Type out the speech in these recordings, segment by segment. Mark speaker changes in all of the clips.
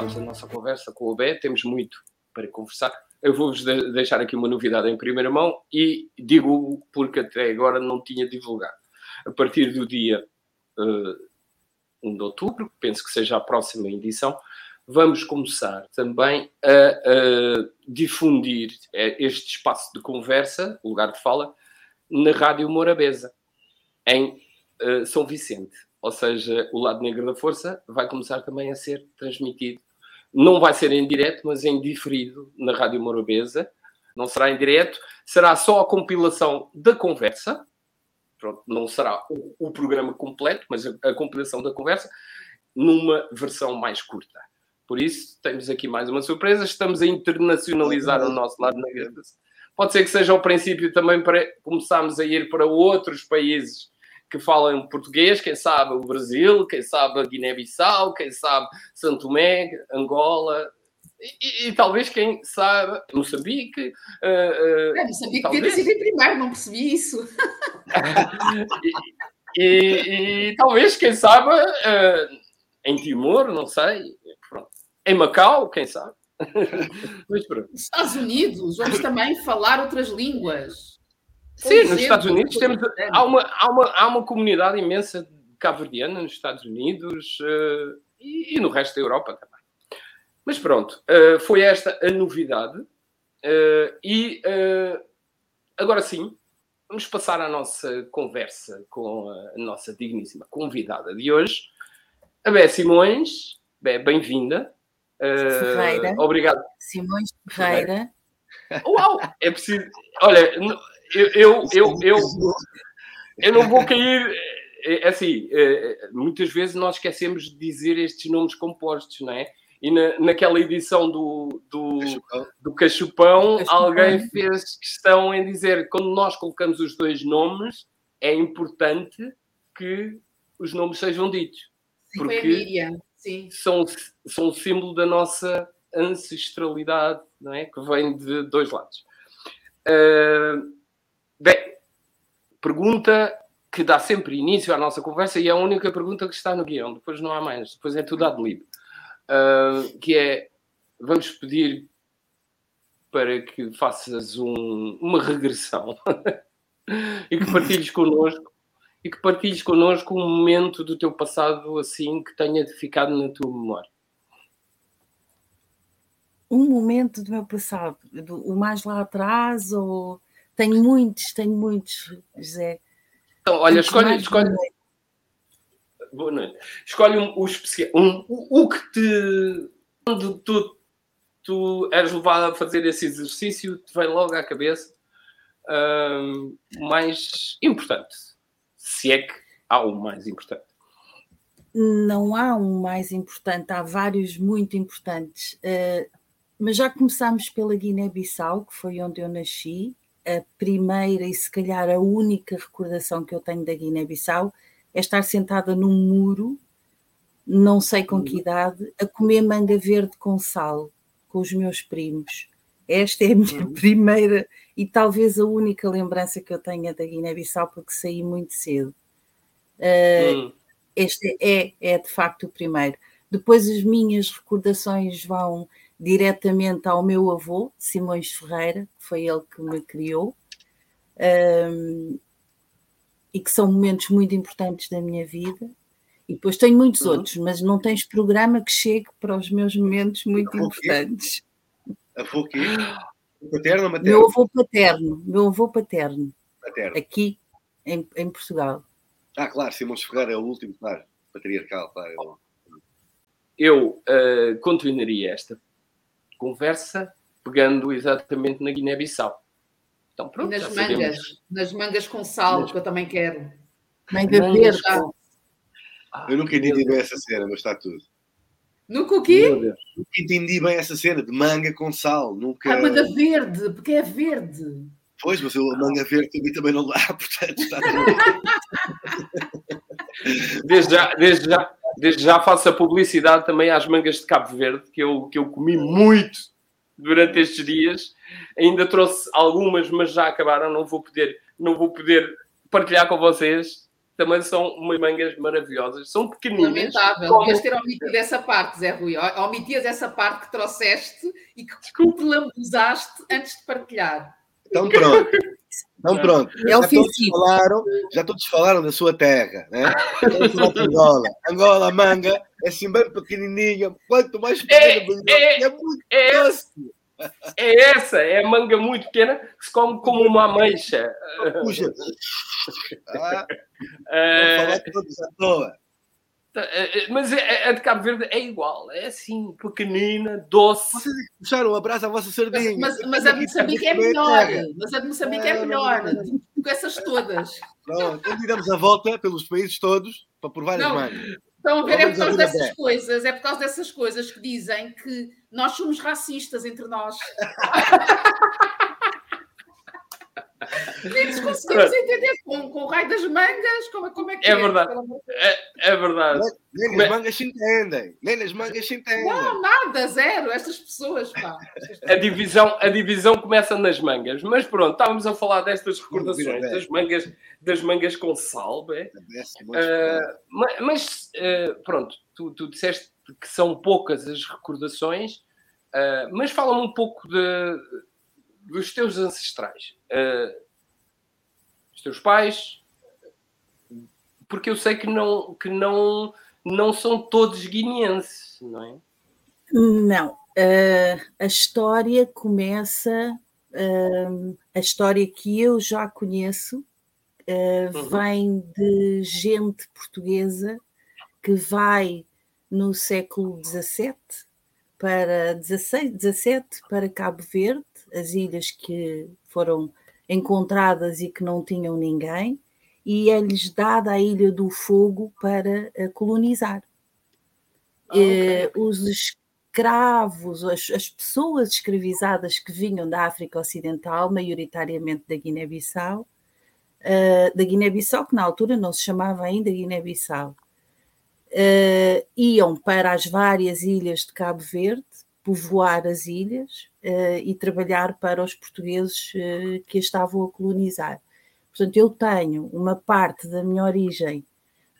Speaker 1: de começarmos a nossa conversa com o Bé, temos muito para conversar. Eu vou-vos deixar aqui uma novidade em primeira mão e digo porque até agora não tinha divulgado. A partir do dia uh, eh, 1 de outubro, penso que seja a próxima edição, vamos começar também a, difundir eh, este espaço de conversa, lugar de fala, na Rádio Morabeza, em uh, São Vicente. Ou seja, o lado negro da força vai começar também a ser transmitido. Não vai ser em direto, mas em diferido na Rádio Morabeza. Não será em direto, será só a compilação da conversa. Pronto, não será o, o programa completo, mas a, a compilação da conversa numa versão mais curta. Por isso, temos aqui mais uma surpresa. Estamos a internacionalizar o nosso lado negro. Pode ser que seja o princípio também para começarmos a ir para outros países que falam português, quem sabe o Brasil, quem sabe a Guiné-Bissau, quem sabe Santo Tomé, Angola, e, e, talvez quem sabe Moçambique.
Speaker 2: Uh, uh, é, Moçambique talvez... devia ter primeiro, não percebi isso.
Speaker 1: e, e, e, talvez, quem sabe, uh, em Timor, não sei. Pronto. Em Macau, quem sabe?
Speaker 2: Mas pronto. Estados Unidos, vamos também falar outras línguas.
Speaker 1: Sim, nos Estados Unidos temos, há, uma, há, uma, há uma comunidade imensa cabo-verdiana nos Estados Unidos uh, e, e, no resto da Europa também. Mas pronto, uh, foi esta a novidade. Uh, e agora sim, vamos passar à nossa conversa com a nossa digníssima convidada de hoje, a Bé Simões. Bé, bem-vinda.
Speaker 3: Ferreira.
Speaker 1: Obrigado.
Speaker 3: Simões Ferreira.
Speaker 1: Uau! É preciso. Olha, eu, eu, eu, eu, eu não vou cair. É, é assim, é, muitas vezes nós esquecemos de dizer estes nomes compostos, não é? E na, naquela edição do, do, Cachupão, do Cachupão, Cachupão, alguém fez questão em dizer que quando nós colocamos os dois nomes, é importante que os nomes sejam ditos.
Speaker 2: Porque
Speaker 1: são, são o símbolo da nossa ancestralidade, não é? Que vem de dois lados. Uh, Bem, pergunta que dá sempre início à nossa conversa e é a única pergunta que está no guião, depois não há mais, depois é tudo ad livre. Uh, que é, vamos pedir para que faças um, uma regressão e que partilhes connosco e que partilhes connosco um momento do teu passado assim que tenha ficado na tua memória.
Speaker 3: Um momento do meu passado, do, o mais lá atrás ou tenho muitos, tenho muitos, José.
Speaker 1: Então, olha, escolhe, escolhe. Boa noite. Escolhe um, um, o, o que te. Quando tu, tu és levado a fazer esse exercício, te vem logo à cabeça um, mais importante. Se é que há um mais importante.
Speaker 3: Não há um mais importante, há vários muito importantes. Uh, mas já começámos pela Guiné-Bissau, que foi onde eu nasci, a primeira e se calhar a única recordação que eu tenho da Guiné-Bissau é estar sentada num muro, não sei com que uhum. idade, a comer manga verde com sal com os meus primos. Esta é a minha uhum. primeira e talvez a única lembrança que eu tenha da Guiné-Bissau, porque saí muito cedo. Uh. Este é, é de facto o primeiro. Depois as minhas recordações vão diretamente ao meu avô, Simões Ferreira, que foi ele que me criou, um, e que são momentos muito importantes da minha vida. E depois tenho muitos uhum. outros, mas não tens programa que chegue para os meus momentos muito avô importantes.
Speaker 4: Avô quê? Paterno ou
Speaker 3: materno? Meu avô paterno, meu avô paterno. Paterno. Aqui em, em Portugal.
Speaker 4: Ah, claro, Simões Ferreira é o último, claro, patriarcal, claro.
Speaker 1: Eu uh, continuaria esta conversa pegando exatamente na Guiné-Bissau.
Speaker 2: Então, pronto, e nas mangas, sabemos. nas mangas com sal, nas... que eu também quero.
Speaker 3: Manga verde.
Speaker 4: Ah, eu nunca entendi bem essa cena, mas está tudo.
Speaker 2: Nunca o quê?
Speaker 4: Nunca entendi bem essa cena de manga com sal. Nunca...
Speaker 2: Ah, manga verde, porque é verde.
Speaker 4: Pois, mas eu, manga verde também, também não dá, portanto está
Speaker 1: desde, já, desde, já, desde já faço a publicidade também às mangas de Cabo Verde, que eu, que eu comi muito durante estes dias. Ainda trouxe algumas, mas já acabaram. Não vou poder, não vou poder partilhar com vocês. também são umas mangas maravilhosas. São pequeninas.
Speaker 2: Lamentável. Como... Devias ter omitido essa parte, Zé Rui. Omitias essa parte que trouxeste e que te lambuzaste antes de partilhar.
Speaker 4: Então pronto. Então pronto.
Speaker 3: É já, todos
Speaker 4: falaram, já todos falaram da sua terra, né? Angola. Angola, manga, é assim bem pequenininha. Quanto mais pequena,
Speaker 1: é, é, é, muito é, doce. É essa, é a manga muito pequena que se come como uma ameixa.
Speaker 4: Puxa. Ah, é... Vou falar todos à toa.
Speaker 1: Tá, é, é, mas a de Cabo Verde é igual, é assim, pequenina, doce.
Speaker 4: Vocês puxaram um abraço à vossa sardinha.
Speaker 2: Mas, mas, mas a de Moçambique é melhor. Mas a de Moçambique é melhor. Com essas todas.
Speaker 4: Pronto, então damos a volta pelos países todos para provar as mãos.
Speaker 2: Estão a ver, é por causa dessas coisas, é por causa dessas coisas que dizem que nós somos racistas entre nós. Nem nos conseguimos entender com, com o raio das mangas, como, como é que
Speaker 1: é? É verdade. É, é verdade.
Speaker 4: Nem, nem as mangas se entendem. Nem as mangas se entendem.
Speaker 2: Não, nada, zero. Estas pessoas, pá.
Speaker 1: A divisão, a divisão começa nas mangas. Mas pronto, estávamos a falar destas recordações, das mangas, das mangas com salve. Uh, mas, uh, pronto, tu, tu disseste que são poucas as recordações, uh, mas fala-me um pouco de dos teus ancestrais, uh, os teus pais, porque eu sei que não, que não, não são todos guineenses, não é?
Speaker 3: Não. Uh, a história começa. Uh, a história que eu já conheço uhum. vem de gente portuguesa que vai no século XVII para 16, 17 para Cabo Verde as ilhas que foram encontradas e que não tinham ninguém, e é-lhes dada a Ilha do Fogo para colonizar. Ah, okay. Os escravos, as, as, pessoas escravizadas que vinham da África Ocidental, maioritariamente da Guiné-Bissau, uh, da Guiné-Bissau, que na altura não se chamava ainda Guiné-Bissau, uh, iam para as várias ilhas de Cabo Verde, povoar as ilhas e trabalhar para os portugueses uh, que a estavam a colonizar. Portanto, eu tenho uma parte da minha origem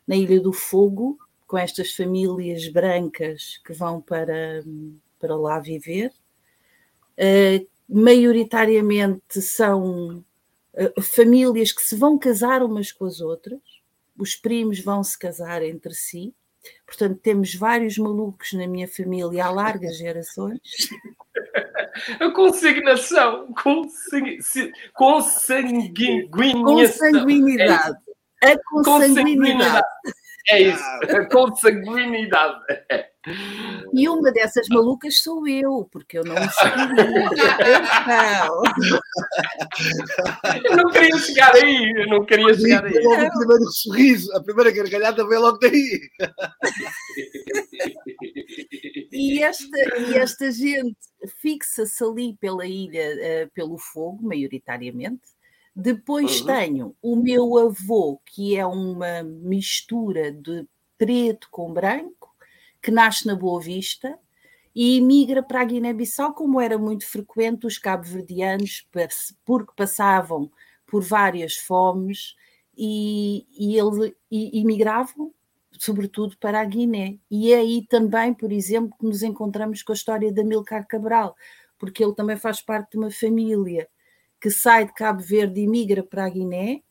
Speaker 3: na Ilha do Fogo, com estas famílias brancas que vão para, para lá viver. Uh, maioritariamente são famílias que se vão casar umas com as outras, os primos vão se casar entre si, Portanto, temos vários malucos na minha família há largas gerações.
Speaker 1: A consignação, consanguinidade.
Speaker 3: Consanguinidade. A consanguinidade.
Speaker 1: É isso, a consanguinidade.
Speaker 3: E uma dessas malucas sou eu, porque eu não me
Speaker 1: Eu não queria chegar aí, eu não queria chegar aí.
Speaker 4: Logo o primeiro sorriso, a primeira gargalhada veio logo daí.
Speaker 3: E esta, e esta gente fixa-se ali pela ilha, uh, pelo fogo, maioritariamente. Depois uhum. tenho o meu avô, que é uma mistura de preto com branco, que nasce na Boa Vista e emigra para a Guiné-Bissau, como era muito frequente os cabo-verdianos, porque passavam por várias fomes e, e, ele, e sobretudo para a Guiné. E é aí também, por exemplo, que nos encontramos com a história de Amilcar Cabral, porque ele também faz parte de uma família que sai de Cabo Verde e migra para a Guiné,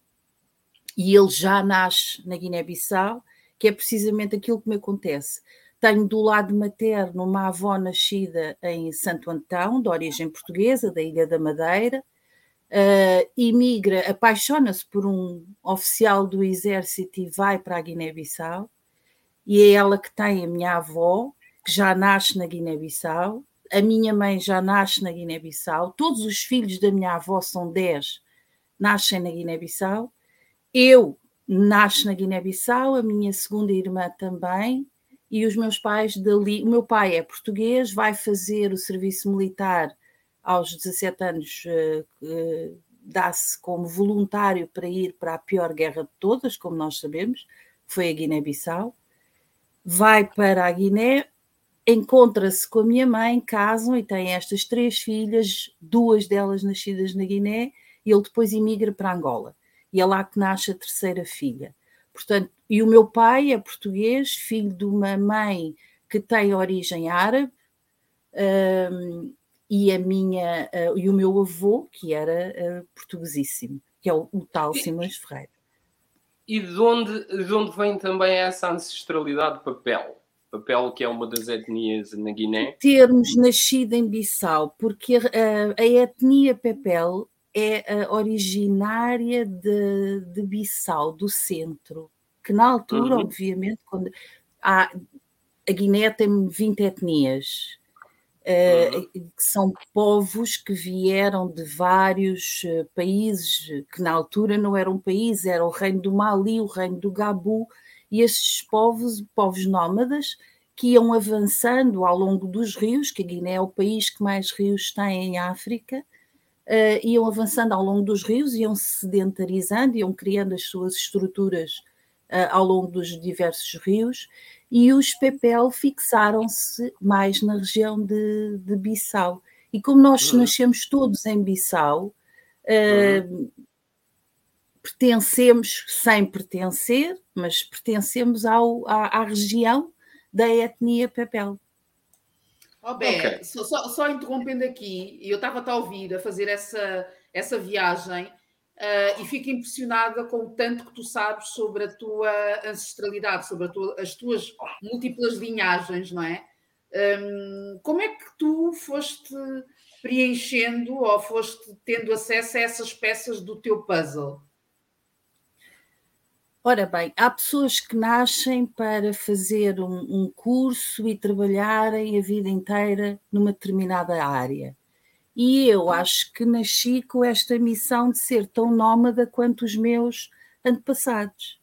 Speaker 3: e ele já nasce na Guiné-Bissau, que é precisamente aquilo que me acontece. Tenho do lado materno uma avó nascida em Santo Antão, de origem portuguesa, da Ilha da Madeira, uh, imigra, apaixona-se por um oficial do exército e vai para a Guiné-Bissau, e é ela que tem a minha avó, que já nasce na Guiné-Bissau, a minha mãe já nasce na Guiné-Bissau, todos os filhos da minha avó são 10, nascem na Guiné-Bissau, eu nasço na Guiné-Bissau, a minha segunda irmã também, e os meus pais dali. O meu pai é português, vai fazer o serviço militar aos 17 anos, uh, dá-se como voluntário para ir para a pior guerra de todas, como nós sabemos, foi a Guiné-Bissau. Vai para a Guiné, encontra-se com a minha mãe, casam e tem estas três filhas, duas delas nascidas na Guiné, e ele depois imigra para Angola. E é lá que nasce a terceira filha. Portanto, e o meu pai é português, filho de uma mãe que tem origem árabe, um, e a minha uh, e o meu avô, que era uh, portuguesíssimo, que é o, o tal Simões Ferreira.
Speaker 1: E de onde, de onde vem também essa ancestralidade de papel? Papel que é uma das etnias na Guiné?
Speaker 3: Termos nascido em Bissau, porque a, a etnia Pepel é originária de, de Bissau, do centro, que na altura, uhum. obviamente, quando há, a Guiné tem 20 etnias, uh, que são povos que vieram de vários uh, países, que na altura não eram países, era o reino do Mali, o reino do Gabu, e esses povos, povos nómadas, que iam avançando ao longo dos rios, que a Guiné é o país que mais rios tem em África, uh, iam avançando ao longo dos rios, iam se sedentarizando, iam criando as suas estruturas ao longo dos diversos rios, e os PPL fixaram-se mais na região de, de Bissau. E como nós uhum. nascemos todos em Bissau, uh, uhum. pertencemos, sem pertencer, mas pertencemos ao, à, à região da etnia Pepel.
Speaker 2: Oh, bem, okay. só, só, só, interrompendo aqui, eu estava a ouvir, a fazer essa, essa viagem uh, e fico impressionada com o tanto que tu sabes sobre a tua ancestralidade, sobre tua, as tuas múltiplas linhagens, não é? Um, como é que tu foste preenchendo ou foste tendo acesso a essas peças do teu puzzle?
Speaker 3: Ora bem, há pessoas que nascem para fazer um, um, curso e trabalharem a vida inteira numa determinada área. E eu acho que nasci com esta missão de ser tão nómada quanto os meus antepassados,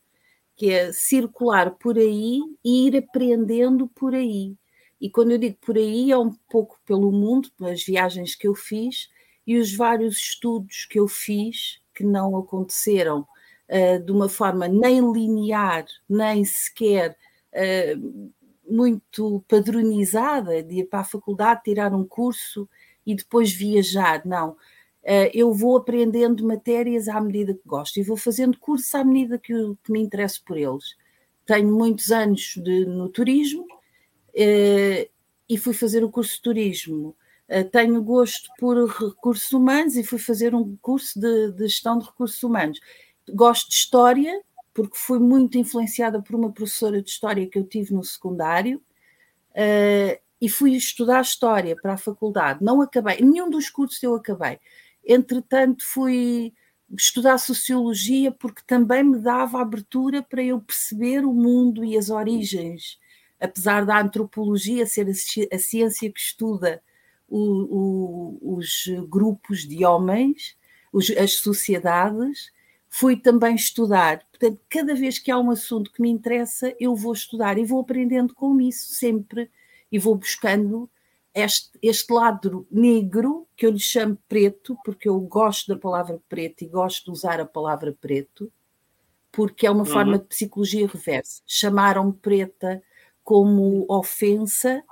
Speaker 3: que é circular por aí e ir aprendendo por aí. E quando eu digo por aí, é um pouco pelo mundo, pelas viagens que eu fiz e os vários estudos que eu fiz que não aconteceram uh, de uma forma nem linear, nem sequer uh, muito padronizada, de ir para a faculdade, tirar um curso e depois viajar. Não. Uh, eu vou aprendendo matérias à medida que gosto e vou fazendo cursos à medida que, que me interesso por eles. Tenho muitos anos de, no turismo uh, e fui fazer o curso de turismo. Uh, tenho gosto por recursos humanos e fui fazer um curso de, de gestão de recursos humanos gosto de história, porque fui muito influenciada por uma professora de história que eu tive no secundário, uh, e fui estudar história para a faculdade. Não acabei, nenhum dos cursos eu acabei. Entretanto, fui estudar sociologia porque também me dava abertura para eu perceber o mundo e as origens, apesar da antropologia ser a, ciência que estuda o, o, os grupos de homens, os, as sociedades, fui também estudar. Portanto, cada vez que há um assunto que me interessa, eu vou estudar e vou aprendendo com isso sempre e vou buscando este, este lado negro, que eu lhe chamo preto, porque eu gosto da palavra preto e gosto de usar a palavra preto, porque é uma uhum. forma de psicologia reversa. Chamaram-me preta como ofensa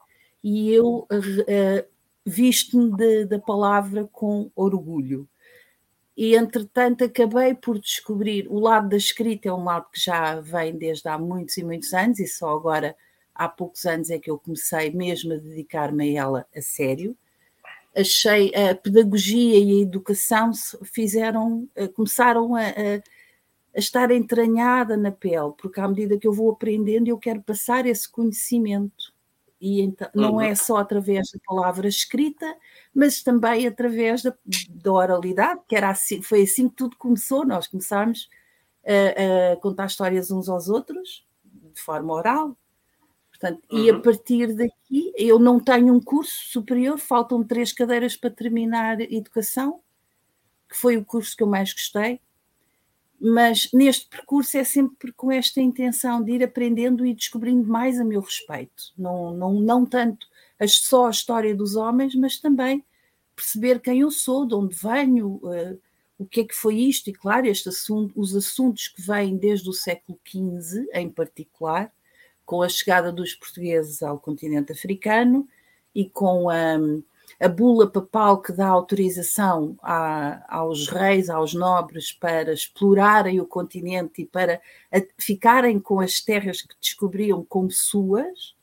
Speaker 3: e eu uh, visto-me da palavra com orgulho e entretanto acabei por descobrir o lado da escrita é um lado que já vem desde há muitos e muitos anos e só agora há poucos anos é que eu comecei mesmo a dedicar-me a ela a sério. Achei a pedagogia e a educação fizeram, eh, começaram a, a, a estar entranhada na pele, porque à medida que eu vou aprendendo, eu quero passar esse conhecimento. E então, não é uhum. só através da palavra escrita, mas também através da, da oralidade, que era assim, foi assim que tudo começou. Nós começámos a, a, contar histórias uns aos outros, de forma oral. Portanto, uhum. E a uhum. partir daqui, eu não tenho um curso superior, faltam três cadeiras para terminar educação, que foi o curso que eu mais gostei. Mas neste percurso é sempre com esta intenção de ir aprendendo e descobrindo mais a meu respeito. Não, não, não tanto só a história dos homens, mas também perceber quem eu sou, de onde venho, uh, o que é que foi isto, e claro, este assunto, os assuntos que vêm desde o século XV, em particular, com a chegada dos portugueses ao continente africano e com a, a bula papal que dá autorização a, aos reis, aos nobres, para explorarem o continente e para a, ficarem com as terras que descobriam como suas,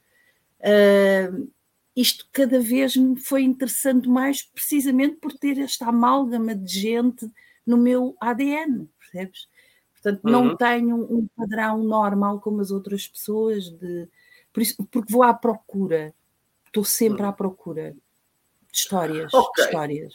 Speaker 3: uh, isto cada vez me foi interessando mais, precisamente por ter esta amálgama de gente no meu ADN, percebes? Portanto, não uhum. tenho um padrão normal como as outras pessoas, de, por isso, porque vou à procura, estou sempre uhum. à procura de histórias, okay. de histórias.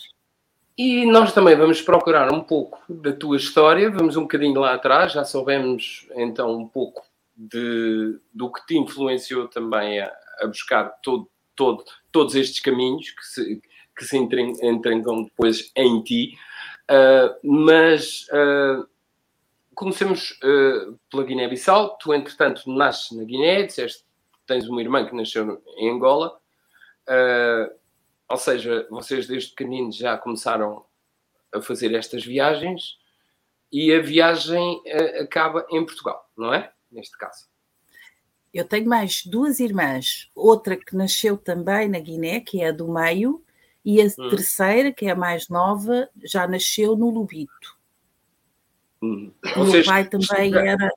Speaker 1: E nós também vamos procurar um pouco da tua história, vamos um bocadinho lá atrás, já soubemos então um pouco de, do que te influenciou também a, a buscar todo, todo, todos estes caminhos que se, que se entregam depois em ti. Uh, mas uh, comecemos uh, pela Guiné-Bissau. Tu, entretanto, nasces na Guiné, disseste que tens uma irmã que nasceu em Angola. ou seja, vocês desde pequeninos já começaram a fazer estas viagens e a viagem acaba em Portugal, não é? Neste caso.
Speaker 3: Eu tenho mais duas irmãs, outra que nasceu também na Guiné, que é a do meio, e a hum. terceira, que é a mais nova, já nasceu no Lubito. Hum. O meu pai também era.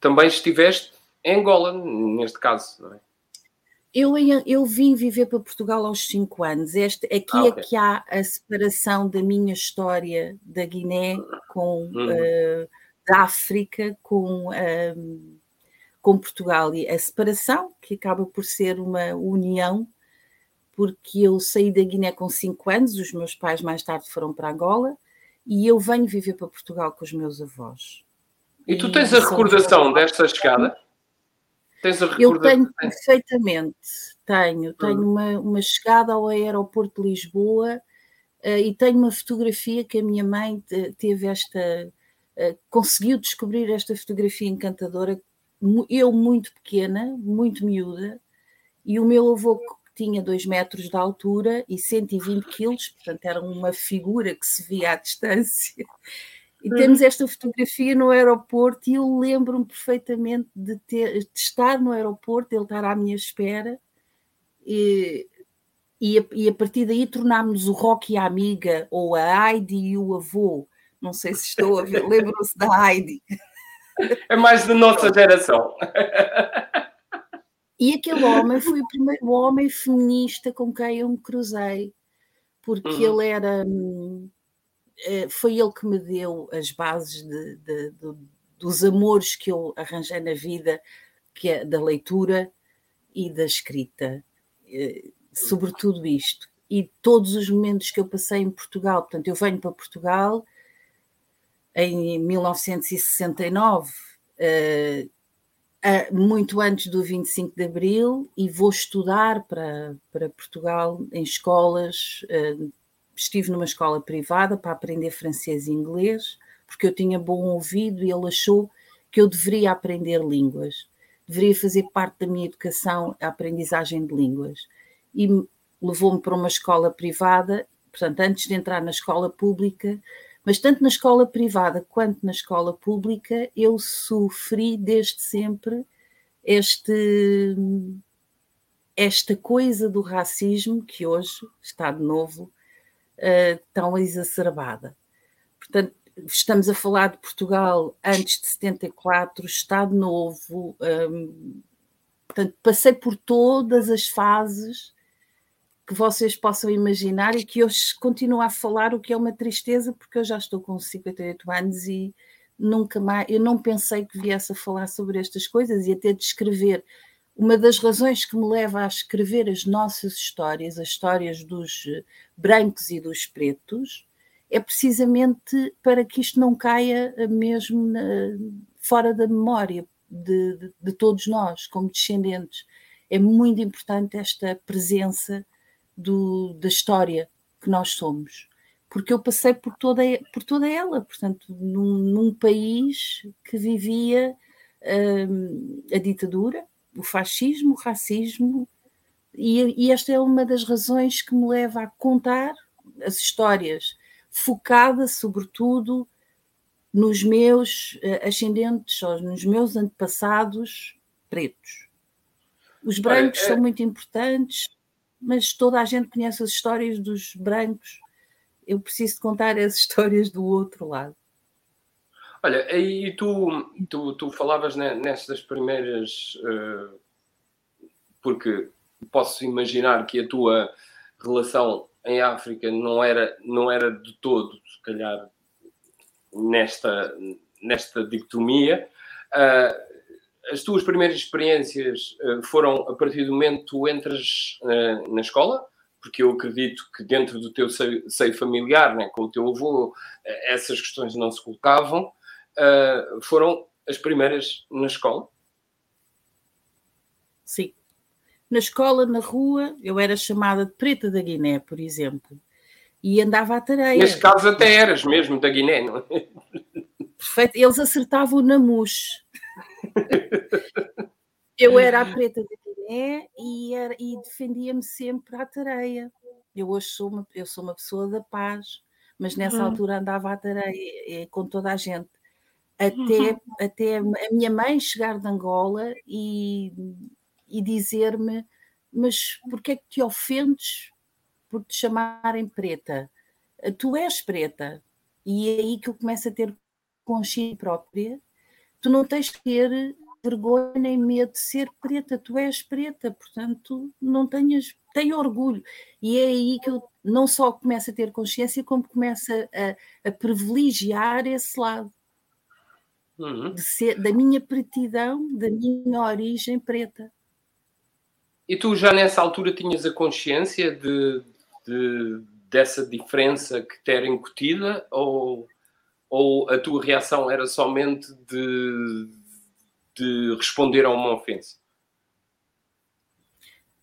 Speaker 1: Também estiveste em Angola, neste caso, não é?
Speaker 3: Eu, eu vim viver para Portugal aos 5 anos. Este, aqui ah, é okay. é que há a separação da minha história da Guiné com uhum. uh, da África com uh, com Portugal e a separação, que acaba por ser uma união, porque eu saí da Guiné com 5 anos, os meus pais mais tarde foram para Angola e eu venho viver para Portugal com os meus avós.
Speaker 1: E tu tens e a recordação desta chegada?
Speaker 3: Tens a recordação? Eu tenho perfeitamente, tenho. Tenho hum. uma, uma chegada ao aeroporto de Lisboa uh, e tenho uma fotografia que a minha mãe teve esta. Uh, conseguiu descobrir esta fotografia encantadora eu muito pequena, muito miúda, e o meu avô tinha 2 metros de altura e 120 quilos, portanto era uma figura que se via à distância. E uhum. temos esta fotografia no aeroporto e eu lembro-me perfeitamente de, ter, de estar no aeroporto, ele estar à minha espera e, e, a, e a partir daí tornámos o Rocky a amiga ou a Heidi e o avô. Não sei se estou a ver, lembram-se da Heidi.
Speaker 1: É mais da nossa geração.
Speaker 3: E aquele homem foi o primeiro homem feminista com quem eu me cruzei, porque uhum. ele era. Eh, foi ele que me deu as bases de, de, de, dos amores que eu arranjei na vida, que é da leitura e da escrita, eh, sobretudo isto. E todos os momentos que eu passei em Portugal, portanto, eu venho para Portugal em 1969, uh, uh, muito antes do 25 de Abril, e vou estudar para, para Portugal em escolas. Uh, estive numa escola privada para aprender francês e inglês, porque eu tinha bom ouvido e ele achou que eu deveria aprender línguas, deveria fazer parte da minha educação a aprendizagem de línguas. E levou-me para uma escola privada, portanto, antes de entrar na escola pública, mas tanto na escola privada quanto na escola pública, eu sofri desde sempre este, esta coisa do racismo que hoje está de novo uh, tão exacerbada. Portanto, estamos a falar de Portugal antes de 74, Estado Novo. Um, portanto, passei por todas as fases que vocês possam imaginar e que hoje continuo a falar, o que é uma tristeza, porque eu já estou com 58 anos e nunca mais, eu não pensei que viesse a falar sobre estas coisas e até de escrever. Uma das razões que me leva a escrever as nossas histórias, as histórias dos brancos e dos pretos, é precisamente para que isto não caia mesmo na, fora da memória de, de, de todos nós, como descendentes. É muito importante esta presença do, da história que nós somos, porque eu passei por toda, por toda ela, portanto, num, num país que vivia hum, a ditadura, o fascismo, o racismo, e, e esta é uma das razões que me leva a contar as histórias, focada sobretudo nos meus uh, ascendentes, ou nos meus antepassados pretos. Os brancos Olha, é... são muito importantes, mas toda a gente conhece as histórias dos brancos. Eu preciso contar as histórias do outro lado.
Speaker 1: Olha, e tu, tu, tu falavas nestas primeiras. Uh, porque posso imaginar que a tua relação em África não era, não era de todo, se calhar, nesta, nesta dicotomia. As tuas primeiras experiências uh, foram a partir do momento que tu entras uh, na escola? Porque eu acredito que dentro do teu seio, seio familiar, né, com o teu avô, essas questões não se colocavam. foram as primeiras na escola?
Speaker 3: Sim na escola, na rua, eu era chamada de preta da Guiné, por exemplo, e andava à tareia.
Speaker 1: Neste caso até eras mesmo da Guiné, não é?
Speaker 3: Perfeito, eles acertavam na mus. Eu era a preta da Guiné e, era, e defendia-me sempre à tareia. Eu hoje sou uma, eu sou uma pessoa da paz, mas nessa uhum. altura andava à tareia é, com toda a gente. Até, uhum. até a minha mãe chegar de Angola e e dizer-me: Mas porquê é que te ofendes por te chamarem preta? Tu és preta. E é aí que eu começo a ter consciência própria. Tu não tens que ter vergonha nem medo de ser preta, tu és preta, portanto não tenhas, tenha orgulho. E é aí que eu não só começo a ter consciência, como começo a, a privilegiar esse lado. Uhum. Ser, da minha pretidão, da minha origem preta.
Speaker 1: E tu já nessa altura tinhas a consciência de, de dessa diferença que te era incutida ou, ou a tua reação era somente de, de responder a uma ofensa?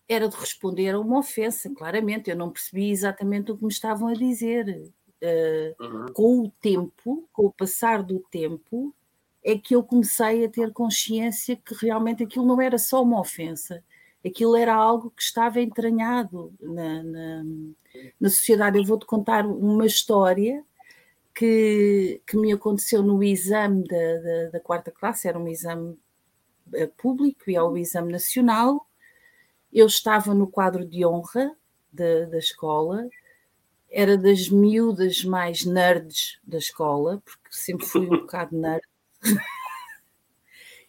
Speaker 3: Era de responder a uma ofensa, claramente. Eu não percebi exatamente o que me estavam a dizer. Uh, uhum. Com o tempo, com o passar do tempo, é que eu comecei a ter consciência que realmente aquilo não era só uma ofensa, aquilo era algo que estava entranhado na, na, na sociedade. Eu vou-te contar uma história que, que me aconteceu no exame da, da, da quarta classe, era um exame eh, público e é o exame nacional. Eu estava no quadro de honra da, da escola, era das miúdas mais nerds da escola, porque sempre fui um bocado nerd.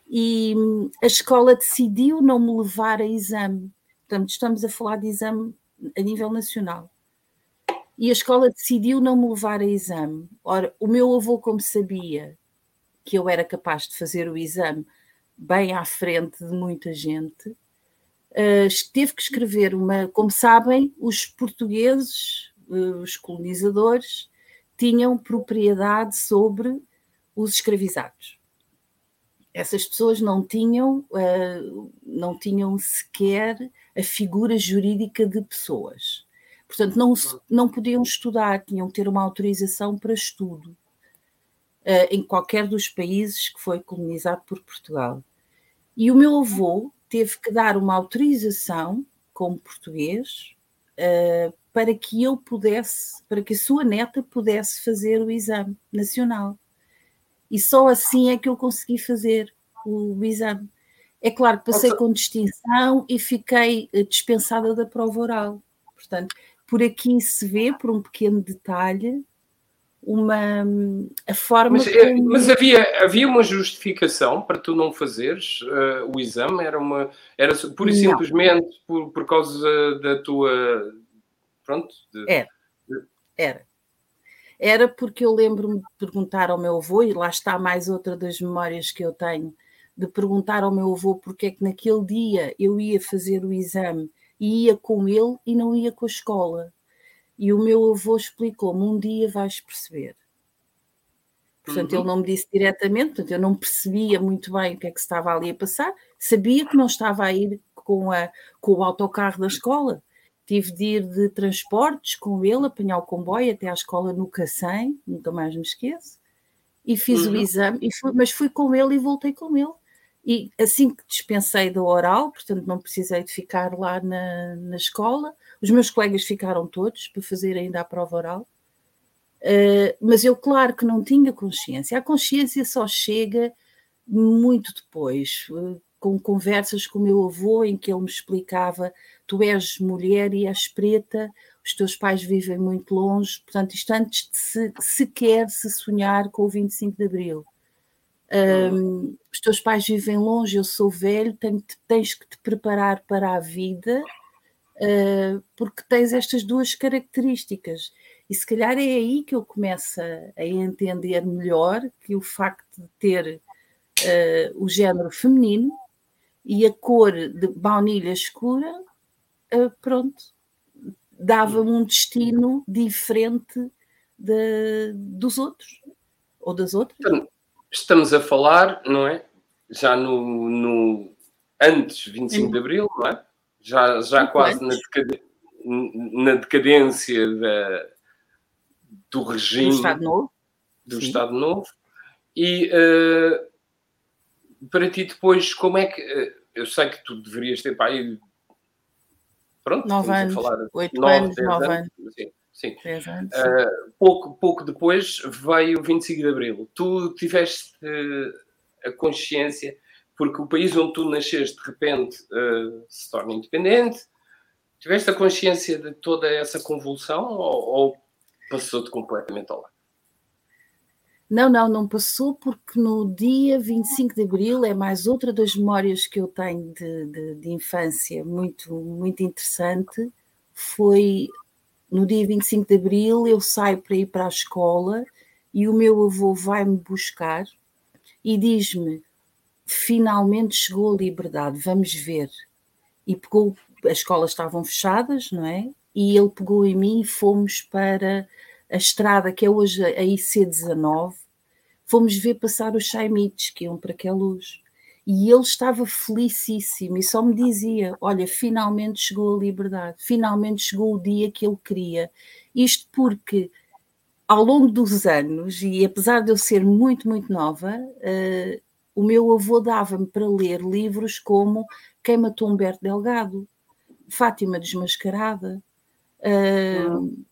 Speaker 3: e hum, a escola decidiu não me levar a exame. Portanto, estamos a falar de exame a nível nacional. E a escola decidiu não me levar a exame. Ora, o meu avô, como sabia que eu era capaz de fazer o exame bem à frente de muita gente, uh, teve que escrever uma. Como sabem, os portugueses, uh, os colonizadores, tinham propriedade sobre os escravizados essas pessoas não tinham, uh, não tinham sequer a figura jurídica de pessoas. Portanto, não, não podiam estudar, tinham que ter uma autorização para estudo uh, em qualquer dos países que foi colonizado por Portugal. E o meu avô teve que dar uma autorização, como português, uh, para que eu pudesse, para que a sua neta pudesse fazer o exame nacional e só assim é que eu consegui fazer o, o exame. É claro que passei com distinção e fiquei eh, dispensada da prova oral. Portanto, por aqui se vê, por um pequeno detalhe, uma a forma
Speaker 1: mas, eh, mas havia havia uma justificação para tu não fazeres uh, o exame? Era uma era pura e simplesmente por, por causa da tua pronto
Speaker 3: de... era. Era. Era porque eu lembro-me de perguntar ao meu avô, e lá está mais outra das memórias que eu tenho, de perguntar ao meu avô porque é que naquele dia eu ia fazer o exame e ia com ele e não ia com a escola. E o meu avô explicou-me: um dia vais perceber. Portanto, uhum. ele não me disse diretamente, portanto, eu não percebia muito bem o que é que estava ali a passar, sabia que não estava a ir com, a, com o autocarro da escola, Tive de ir de transportes com ele, apanhar o comboio até à escola no Cacém, nunca mais me esqueço, e fiz uhum. o exame, e fui, mas fui com ele e voltei com ele. E assim que dispensei da oral, portanto não precisei de ficar lá na, na escola, os meus colegas ficaram todos para fazer ainda a prova oral, uh, mas eu, claro que não tinha consciência. A consciência só chega muito depois, com conversas com o meu avô em que ele me explicava: tu és mulher e és preta, os teus pais vivem muito longe, portanto, isto antes de se, sequer se sonhar com o 25 de Abril. Um, os teus pais vivem longe, eu sou velho, tenho, tens que te preparar para a vida, uh, porque tens estas duas características. E se calhar é aí que eu começo a, entender melhor que o facto de ter uh, o género feminino e a cor de baunilha escura, uh, pronto, dava-me um destino diferente de, dos outros ou das outras.
Speaker 1: Estamos a falar, não é? Já no, no antes 25 de Abril, não é? Já, já quase na, na, decadência da, do regime
Speaker 3: do Estado Novo.
Speaker 1: Do Estado Novo. E uh, para ti depois, como é que. Uh, eu sei que tu deverias ter para aí.
Speaker 3: Pronto, nove anos, falar, oito nove, anos, nove anos.
Speaker 1: anos. Sim, uh, pouco, pouco depois veio o 25 de Abril. Tu tiveste a consciência, porque o país onde tu nasceste de repente se torna independente. Tiveste a consciência de toda essa convulsão ou, ou passou-te completamente ao lado?
Speaker 3: Não, não, não passou, porque no dia 25 de abril é mais outra das memórias que eu tenho de, de, de infância, muito, muito interessante. Foi no dia 25 de abril, eu saio para ir para a escola e o meu avô vai-me buscar e diz-me: finalmente chegou a liberdade, vamos ver. E pegou, as escolas estavam fechadas, não é? E ele pegou em mim e fomos para a estrada que é hoje a IC19, fomos ver passar os Chaimites que iam para aquela luz. E ele estava felicíssimo e só me dizia: Olha, finalmente chegou a liberdade, finalmente chegou o dia que ele queria. Isto porque, ao longo dos anos, e apesar de eu ser muito, muito nova, uh, o meu avô dava-me para ler livros como Quem Matou Humberto Delgado, Fátima Desmascarada, uh,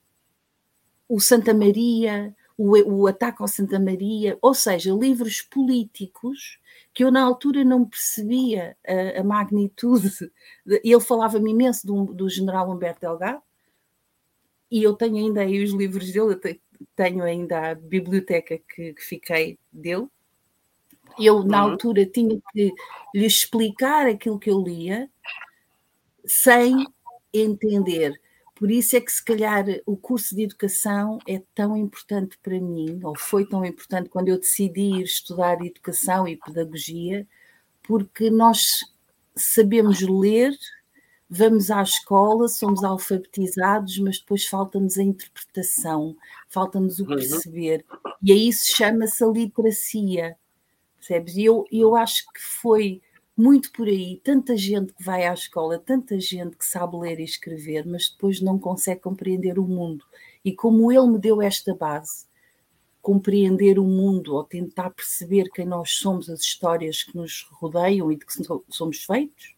Speaker 3: o Santa Maria, o, o ataque ao Santa Maria, ou seja, livros políticos que eu na altura não percebia a, a magnitude. De, ele falava-me imenso do, do, general Humberto Delgado, e eu tenho ainda aí os livros dele, eu tenho ainda a biblioteca que, que fiquei dele. Eu, na uhum. altura, tinha que lhe explicar aquilo que eu lia sem entender. Por isso é que, se calhar, o curso de educação é tão importante para mim, ou foi tão importante quando eu decidi ir estudar educação e pedagogia, porque nós sabemos ler, vamos à escola, somos alfabetizados, mas depois falta-nos a interpretação, falta-nos o uhum. perceber. E aí isso chama-se a literacia, percebes? E eu, eu acho que foi muito por aí, tanta gente que vai à escola, tanta gente que sabe ler e escrever, mas depois não consegue compreender o mundo. E como ele me deu esta base, compreender o mundo ou tentar perceber quem nós somos, as histórias que nos rodeiam e de que somos feitos,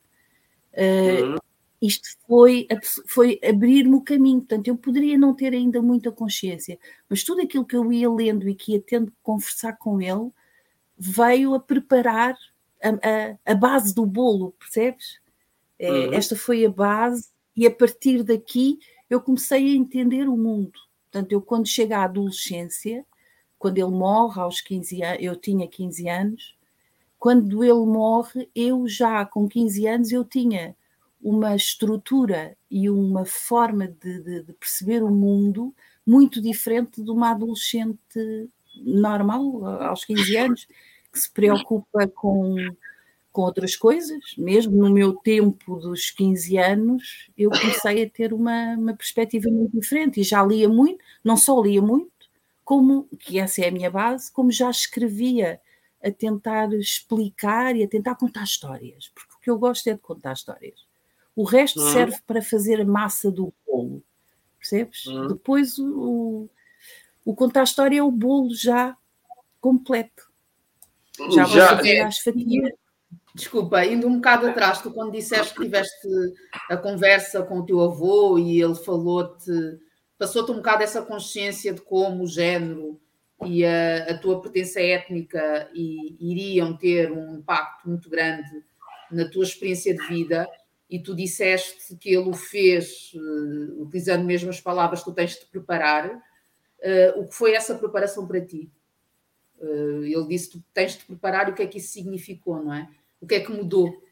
Speaker 3: uh, isto foi, foi abrir-me o caminho. Portanto, eu poderia não ter ainda muita consciência, mas tudo aquilo que eu ia lendo e que ia tendo que conversar com ele veio a preparar a, a, base do bolo, percebes? É, uhum. Esta foi a base, e a partir daqui eu comecei a entender o mundo. Portanto, eu quando chego à adolescência, quando ele morre aos 15 anos, eu tinha 15 anos, quando ele morre, eu já com 15 anos eu tinha uma estrutura e uma forma de, de, de perceber o mundo muito diferente de uma adolescente normal aos 15 anos que se preocupa com, com outras coisas. Mesmo no meu tempo dos 15 anos, eu comecei a ter uma, uma perspectiva muito diferente e já lia muito, não só lia muito, como, que essa é a minha base, como já escrevia a tentar explicar e a tentar contar histórias, porque o que eu gosto é de contar histórias. O resto uhum. serve para fazer a massa do bolo, percebes? Uhum. Depois o, o, o contar história é o bolo já completo. Já, já vou é. as fatias.
Speaker 2: Desculpa, indo um bocado atrás, tu quando disseste que tiveste a conversa com o teu avô e ele falou-te, passou-te um bocado essa consciência de como o género e a, a tua pertença étnica e, iriam ter um impacto muito grande na tua experiência de vida e tu disseste que ele o fez uh, utilizando mesmo as palavras que tu tens de preparar. Uh, o que foi essa preparação para ti? Uh, ele disse tu tens de preparar o que é que isso significou, não é? O que é que mudou?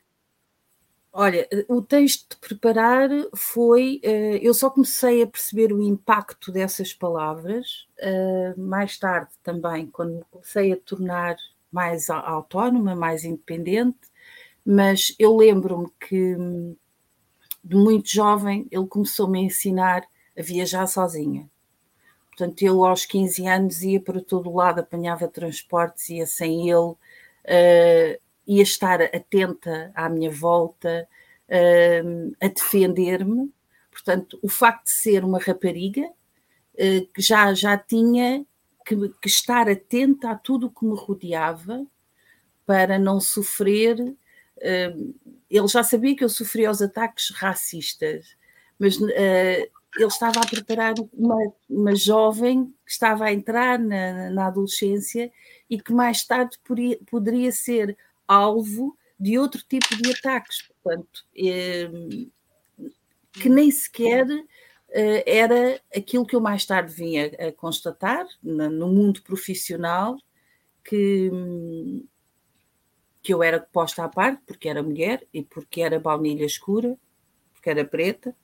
Speaker 3: Olha, o texto de preparar foi. Eu só comecei a perceber o impacto dessas palavras mais tarde também, quando comecei a tornar mais autónoma, mais independente, mas eu lembro-me que de muito jovem ele começou-me a ensinar a viajar sozinha. Portanto, eu aos 15 anos ia para todo o lado, apanhava transportes, ia sem ele, uh, ia estar atenta à minha volta, uh, a defender-me. Portanto, o facto de ser uma rapariga, uh, que já, já tinha que, que estar atenta a tudo o que me rodeava para não sofrer ele já sabia que eu sofria os ataques racistas, mas ele estava a preparar uma, uma jovem que estava a entrar na, na adolescência e que mais tarde poderia, poderia ser alvo de outro tipo de ataques, portanto, que nem sequer uh, era aquilo que eu mais tarde vinha a constatar no mundo profissional, que que eu era posta à parte, porque era mulher e porque era baunilha escura, porque era preta,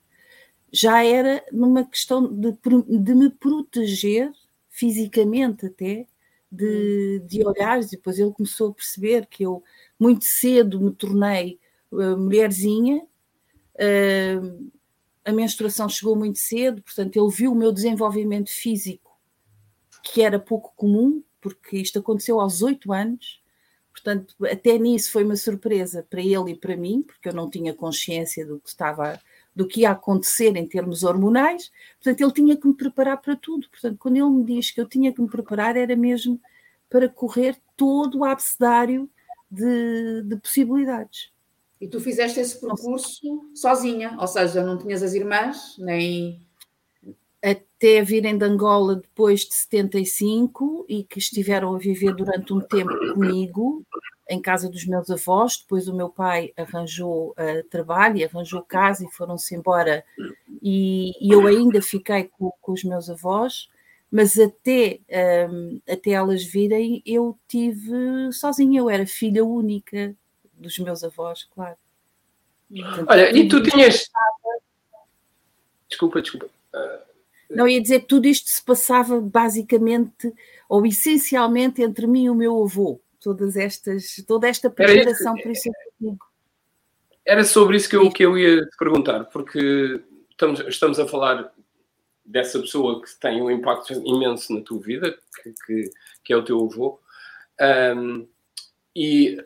Speaker 3: já era numa questão de, de me proteger fisicamente até de, de olhares, depois ele começou a perceber que eu muito cedo me tornei uh, mulherzinha, uh, a menstruação chegou muito cedo, portanto ele viu o meu desenvolvimento físico, que era pouco comum, porque isto aconteceu aos oito anos, Portanto, até nisso foi uma surpresa para ele e para mim, porque eu não tinha consciência do que estava do que ia acontecer em termos hormonais. Portanto, ele tinha que me preparar para tudo. Portanto, quando ele me diz que eu tinha que me preparar, era mesmo para correr todo o abecedário de, de possibilidades.
Speaker 2: E tu fizeste esse percurso sozinha, ou seja, não tinhas as irmãs, nem
Speaker 3: até virem de Angola depois de 75 e que estiveram a viver durante um tempo comigo em casa dos meus avós. Depois o meu pai arranjou uh, trabalho e arranjou casa e foram-se embora e, e, eu ainda fiquei com, com, os meus avós. Mas até, um, ehm, até elas virem, eu tive sozinha, eu era filha única dos meus avós, claro.
Speaker 1: Portanto, Olha, e tu tinhas. Desculpa, desculpa. Uh
Speaker 3: não ia dizer que tudo isto se passava basicamente ou essencialmente entre mim e o meu avô. Todas estas, toda esta preparação, por isso
Speaker 1: Era sobre isso que eu, que eu ia te perguntar, porque estamos, estamos a falar dessa pessoa que tem um impacto imenso na tua vida, que, que, que é o teu avô, um, e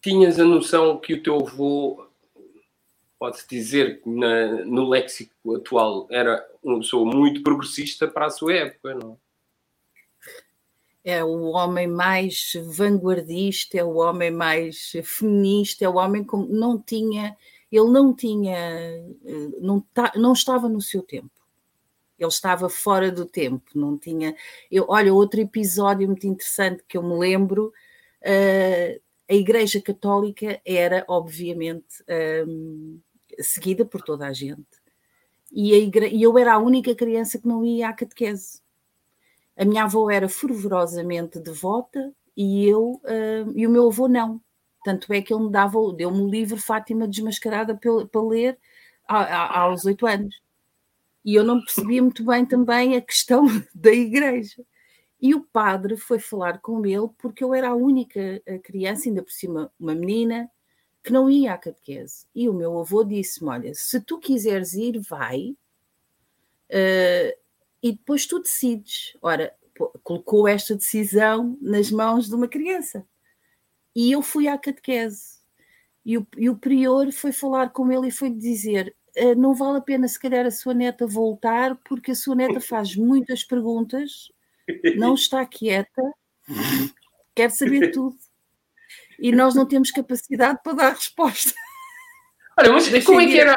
Speaker 1: tinhas a noção que o teu avô pode-se dizer que na, no léxico atual era uma pessoa muito progressista para a sua época, não
Speaker 3: é? É o homem mais vanguardista, é o homem mais feminista, é o homem que não tinha, ele não tinha, não, não estava no seu tempo. Ele estava fora do tempo, não tinha. Eu, olha, outro episódio muito interessante que eu me lembro, uh, a Igreja Católica era, obviamente, um, seguida por toda a gente. E, a igre... e eu era a única criança que não ia à catequese. A minha avó era fervorosamente devota e eu uh, e o meu avô não. Tanto é que ele me dava, deu-me o livro Fátima Desmascarada para ler aos oito anos. E eu não percebia muito bem também a questão da igreja. E o padre foi falar com ele porque eu era a única criança, ainda por cima uma menina, que não ia à catequese. E o meu avô disse-me: Olha, se tu quiseres ir, vai, uh, e depois tu decides. Ora, colocou esta decisão nas mãos de uma criança. E eu fui à catequese. E o, e o prior foi falar com ele e foi dizer: uh, Não vale a pena, se calhar, a sua neta voltar, porque a sua neta faz muitas perguntas, não está quieta, quer saber tudo e nós não temos capacidade para dar resposta.
Speaker 1: Olha, mas como é que era?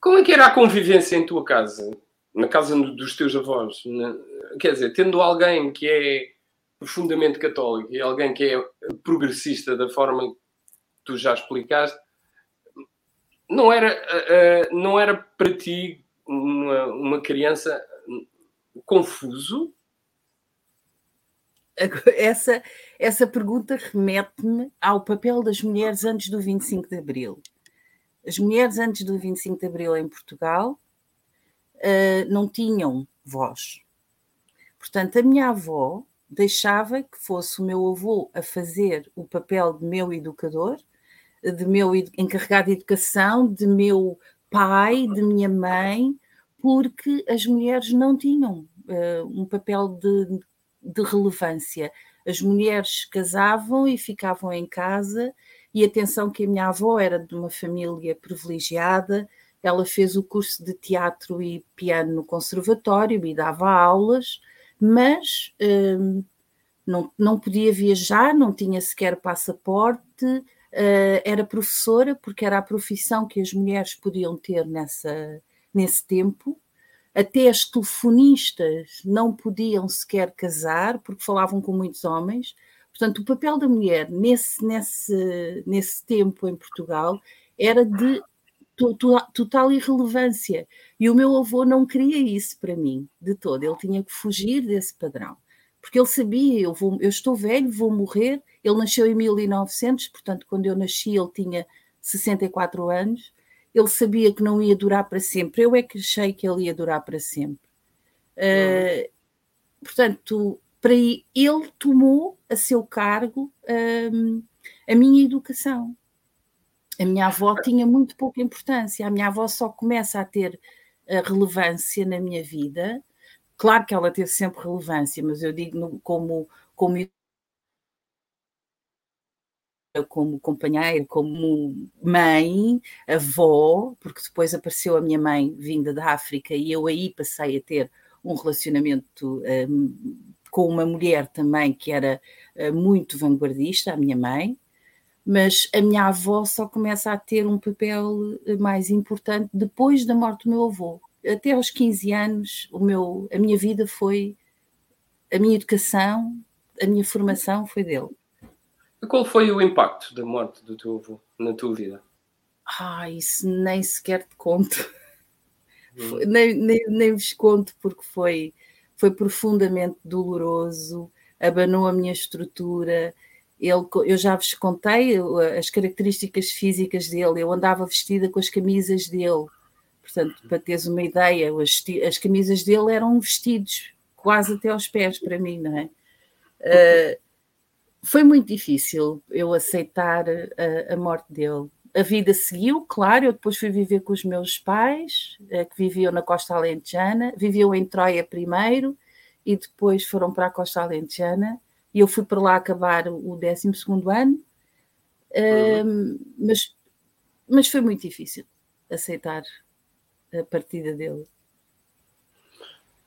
Speaker 1: Como é que era a convivência em tua casa? Na casa dos teus avós? Quer dizer, tendo alguém que é profundamente católico e alguém que é progressista da forma tu já explicaste, não era, uh, não era para ti uma, uma criança confuso?
Speaker 3: Essa, essa pergunta remete-me ao papel das mulheres antes do 25 de Abril. As mulheres antes do 25 de Abril em Portugal uh, não tinham voz. Portanto, a minha avó deixava que fosse o meu avô a fazer o papel de meu educador, de meu encarregado de educação, de meu pai, de minha mãe, porque as mulheres não tinham uh, um papel de, de relevância. As mulheres casavam e ficavam em casa, e atenção que a minha avó era de uma família privilegiada, ela fez o curso de teatro e piano no conservatório e dava aulas, mas hum, não, não podia viajar, não tinha sequer passaporte, uh, era professora, porque era a profissão que as mulheres podiam ter nessa, nesse tempo. Até as telefonistas não podiam sequer casar, porque falavam com muitos homens. Portanto, o papel da mulher nesse, nesse, nesse tempo em Portugal era de total irrelevância. E o meu avô não queria isso para mim, de todo. Ele tinha que fugir desse padrão. Porque ele sabia, eu, vou, eu estou velho, vou morrer. Ele nasceu em 1900, portanto, quando eu nasci, ele tinha 64 anos. Ele sabia que não ia durar para sempre. Eu é que achei que ele ia durar para sempre. Uh, portanto, para ele tomou a seu cargo um, a minha educação. A minha avó tinha muito pouca importância. A minha avó só começa a ter a relevância na minha vida. Claro que ela teve sempre relevância, mas eu digo como, como como companheira, como mãe, avó, porque depois apareceu a minha mãe vinda da África e eu aí passei a ter um relacionamento um, com uma mulher também que era uh, muito vanguardista, a minha mãe, mas a minha avó só começa a ter um papel eh, mais importante depois da morte do meu avô. Até aos 15 anos, o meu, a minha vida foi, a minha educação, a minha formação foi dele.
Speaker 1: E qual foi o impacto da morte do teu avô na tua vida?
Speaker 3: Ah, isso nem sequer te conto. Hum. Nem, nem, nem vos conto porque foi, foi profundamente doloroso, abanou a minha estrutura, ele, eu já vos contei as características físicas dele. Eu andava vestida com as camisas dele. Portanto, para teres uma ideia, as, as camisas dele eram vestidos quase até aos pés para mim, não é? Uh, foi muito difícil eu aceitar a, a, morte dele. A vida seguiu, claro. Eu depois fui viver com os meus pais, uh, que viviam na Costa Alentejana, viviam em Troia primeiro e depois foram para a Costa Alentejana e eu fui para lá acabar o 12 ano, uhum. mas, mas foi muito difícil aceitar a partida dele.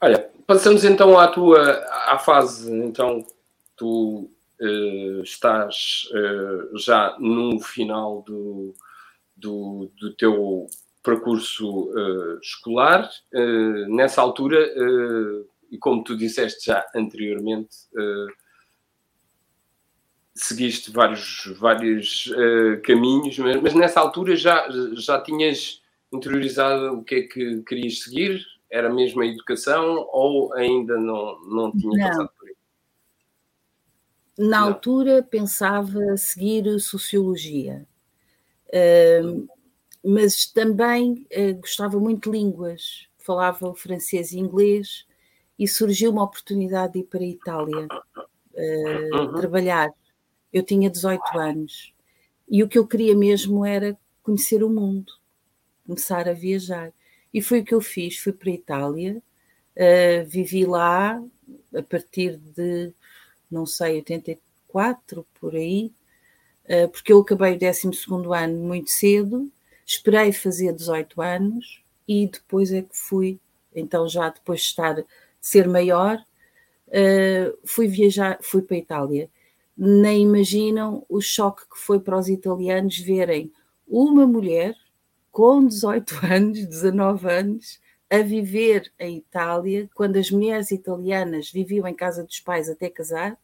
Speaker 1: Olha, passamos então à tua à fase, então tu uh, estás uh, já no final do, do, do teu percurso uh, escolar. nessa altura, e como tu disseste já anteriormente, seguiste vários, vários uh, caminhos, mas, mas, nessa altura já, já tinhas interiorizado o que é que querias seguir? Era mesmo a educação ou ainda não, não tinha não. passado por aí?
Speaker 3: Na não. altura pensava seguir sociologia, uh, mas também uh, gostava muito de línguas, falava o francês e inglês e surgiu uma oportunidade de ir para a Itália uh, uhum. trabalhar eu tinha 18 anos e o que eu queria mesmo era conhecer o mundo, começar a viajar. E foi o que eu fiz. Fui para a Itália, uh, vivi lá a partir de, não sei, 84 por aí, uh, porque eu acabei o 12 ano muito cedo, esperei fazer 18 anos e depois é que fui, então já depois de estar, ser maior, uh, fui viajar, fui para a Itália nem imaginam o choque que foi para os italianos verem uma mulher com 18 anos, 19 anos, a viver em Itália, quando as mulheres italianas viviam em casa dos pais até casar,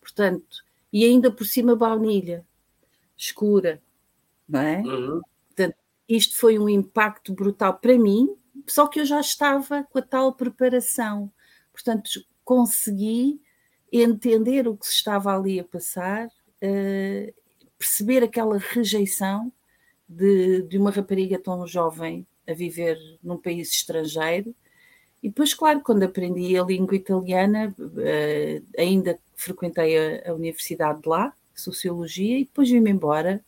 Speaker 3: portanto, e ainda por cima baunilha. escura, não é? Uhum. Portanto, isto foi um impacto brutal para mim, só que eu já estava com a tal preparação. Portanto, consegui entender o que se estava ali a passar, uh, perceber aquela rejeição de, de uma rapariga tão jovem a viver num país estrangeiro. E depois, claro, quando aprendi a língua italiana, uh, ainda frequentei a, a, universidade de lá, Sociologia, e depois vim-me embora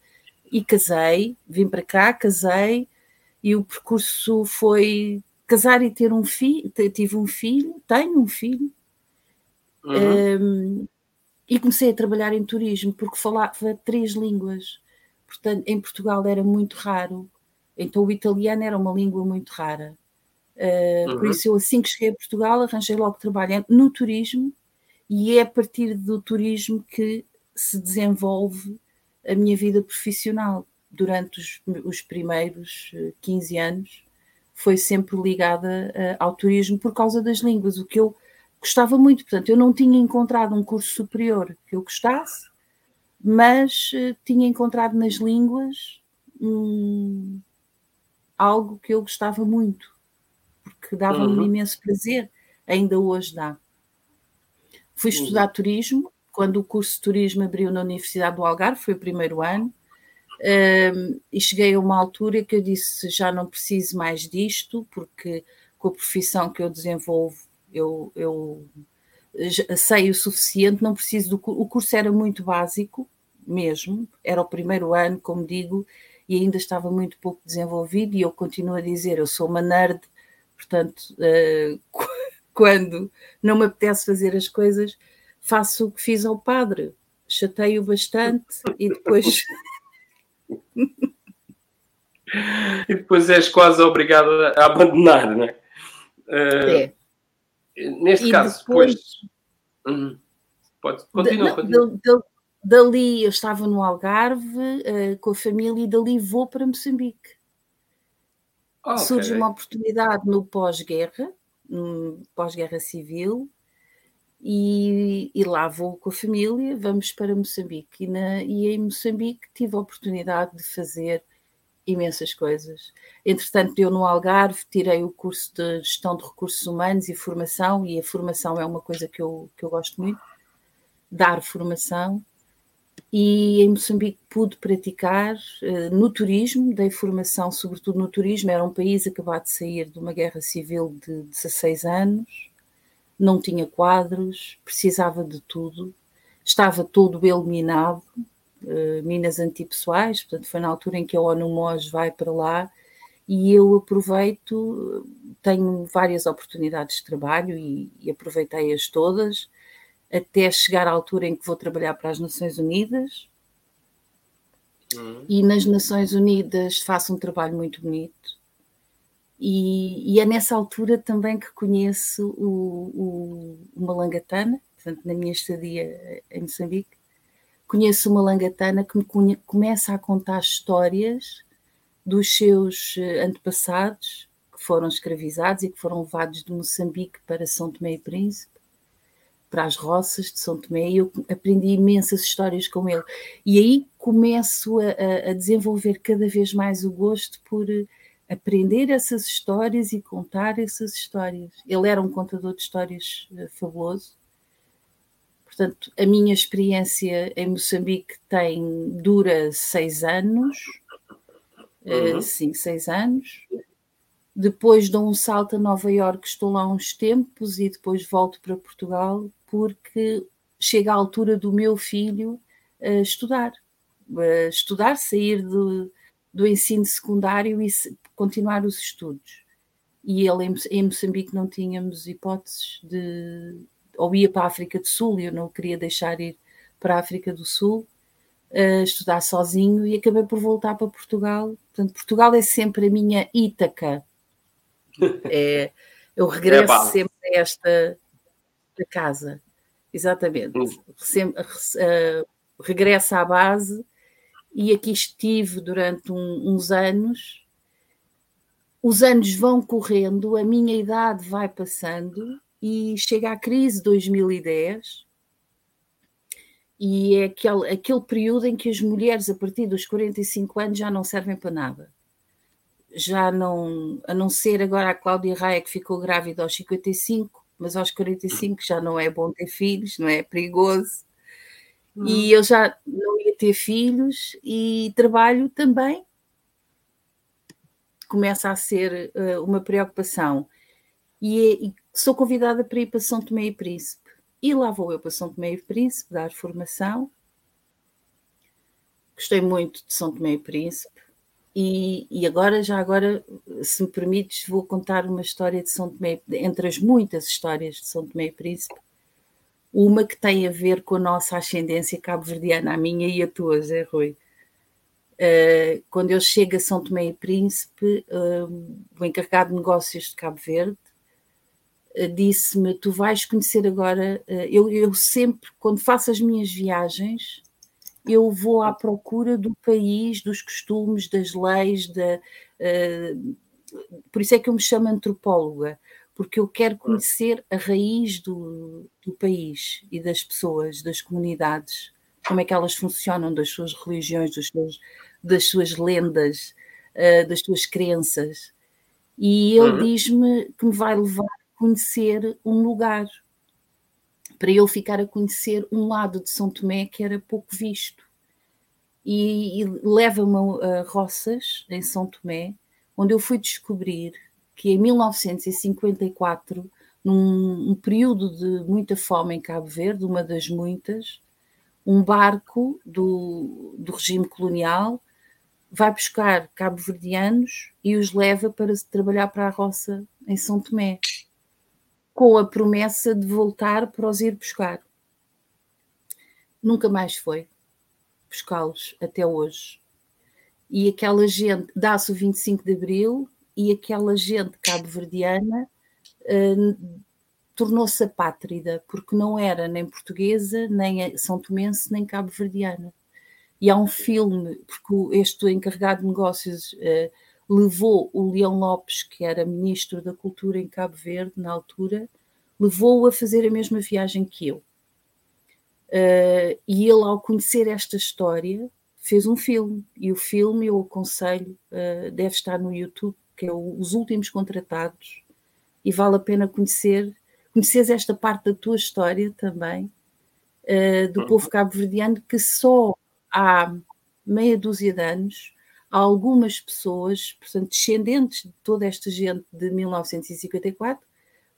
Speaker 3: e casei, vim para cá, casei, e o percurso foi casar e ter um filho, tive um filho, tenho um filho, uhum. um, e comecei a trabalhar em turismo, porque falava três línguas, portanto, em Portugal era muito raro, então o italiano era uma língua muito rara. Uh, uhum. Por isso, eu assim que cheguei a Portugal, arranjei logo trabalho no turismo, e é a partir do turismo que se desenvolve a minha vida profissional. Durante os, os primeiros 15 eh, anos, foi sempre ligada uh, ao turismo por causa das línguas, o que eu gostava muito. Portanto, eu não tinha encontrado um curso superior que eu gostasse, mas uh, tinha encontrado nas línguas um, algo que eu gostava muito, porque dava-me uhum. um imenso prazer, ainda hoje dá. Fui uhum. estudar turismo, quando o curso de turismo abriu na Universidade do Algarve, foi o primeiro ano, um, e cheguei a uma altura que eu disse já não preciso mais disto, porque com a profissão que eu desenvolvo eu, eu sei o suficiente, não preciso do o curso era muito básico mesmo, era o primeiro ano, como digo, e ainda estava muito pouco desenvolvido, e eu continuo a dizer, eu sou uma nerd, portanto, uh, quando não me apetece fazer as coisas, faço o que fiz ao padre, chateio bastante e depois
Speaker 1: e depois és quase obrigado a abandonar, não é? Uh, é. Neste e caso, depois. depois... Hum, pode, continua, continua.
Speaker 3: dali eu estava no Algarve uh, com a família e dali vou para Moçambique. Oh, Surge uma oportunidade no pós-guerra, pós-guerra civil, e, e, lá vou com a família, vamos para Moçambique. E, na, e em Moçambique tive a oportunidade de fazer imensas coisas. Entretanto, eu no Algarve tirei o curso de gestão de recursos humanos e formação, e a formação é uma coisa que eu, que eu gosto muito, dar formação. E em Moçambique pude praticar uh, no turismo, dei formação sobretudo no turismo, era um país acabado de sair de uma guerra civil de 16 anos, não tinha quadros, precisava de tudo, estava todo eliminado, uh, minas antipessoais, portanto foi na altura em que a ONU MOS vai para lá e eu aproveito, tenho várias oportunidades de trabalho e, e aproveitei-as todas, até chegar à altura em que vou trabalhar para as Nações Unidas, Uhum. E nas Nações Unidas faço um trabalho muito bonito. E, e, é nessa altura também que conheço o, o, o Malangatana, portanto, na minha estadia em Moçambique, conheço o Malangatana que me começa a contar histórias dos seus eh, antepassados que foram escravizados e que foram levados de Moçambique para São Tomé e Príncipe, para as roças de São Tomé, e eu aprendi imensas histórias com ele. E aí começo a, a desenvolver cada vez mais o gosto por aprender essas histórias e contar essas histórias. Ele era um contador de histórias uh, fabuloso. Portanto, a minha experiência em Moçambique tem dura seis anos, uhum. uh, sim, seis anos. Depois dou um salto a Nova Iorque, estou lá uns tempos e depois volto para Portugal porque chega a altura do meu filho uh, estudar. Uh, estudar, sair do, do ensino secundário e continuar os estudos. E ele em, Moçambique não tínhamos hipóteses de. Ou ia para a África do Sul, e eu não o queria deixar ir para a África do Sul, uh, estudar sozinho, e acabei por voltar para Portugal. Portanto, Portugal é sempre a minha Ítaca. É, eu regresso é sempre a esta casa. Exatamente. Hum. Sempre, uh, regresso à base e aqui estive durante um, uns anos os anos vão correndo, a minha idade vai passando e chega a crise 2010 e é aquele, aquele período em que as mulheres, a partir dos 45 anos, já não servem para nada. Já não, a não ser agora a Cláudia Raia, que ficou grávida aos 55, mas aos 45 já não é bom ter filhos, não é? é perigoso. Hum. E eu já não ia ter filhos e trabalho também. Começa a ser uh, uma preocupação. E, e, sou convidada para ir para São Tomé e Príncipe. E lá vou eu para São Tomé e Príncipe dar formação. Gostei muito de São Tomé e Príncipe. E, e, agora, já agora, se me permites, vou contar uma história de São Tomé, entre as muitas histórias de São Tomé e Príncipe, uma que tem a ver com a nossa ascendência cabo-verdiana, a minha e a tua, Zé Rui. Uh, quando eu chego a São Tomé e Príncipe, uh, o encarregado de negócios de Cabo Verde disse-me: Tu vais conhecer agora. Eh, eu, eu sempre, quando faço as minhas viagens, eu vou à procura do país, dos costumes, das leis, da, uh, por isso é que eu me chamo antropóloga, porque eu quero conhecer a raiz do, do país e das pessoas, das comunidades, como é que elas funcionam, das suas religiões, dos seus, das suas lendas, uh, das suas crenças. E ele uhum. diz-me que me vai levar conhecer um lugar, para eu ficar a conhecer um lado de São Tomé que era pouco visto. E, e leva-me a Roças, em São Tomé, onde eu fui descobrir que em 1954, num um período de muita fome em Cabo Verde, uma das muitas, um barco do, do regime colonial vai buscar cabo-verdianos e os leva para trabalhar para a roça em São Tomé com a promessa de voltar para os ir buscar. Nunca mais foi buscá-los até hoje. E aquela gente, dá-se o 25 de Abril, e aquela gente cabo-verdiana uh, tornou-se apátrida, porque não era nem portuguesa, nem são tomense, nem cabo-verdiana. E há um filme, porque este encarregado de negócios uh, levou o Leão Lopes, que era ministro da Cultura em Cabo Verde na altura, levou-o a fazer a mesma viagem que eu. Uh, e ele, ao conhecer esta história, fez um filme. E o filme, eu aconselho, uh, deve estar no YouTube, que é o, Os Últimos Contratados, e vale a pena conhecer, conheces esta parte da tua história também, uh, do povo cabo-verdiano, que só há meia dúzia de anos algumas pessoas, portanto, descendentes de toda esta gente de 1954,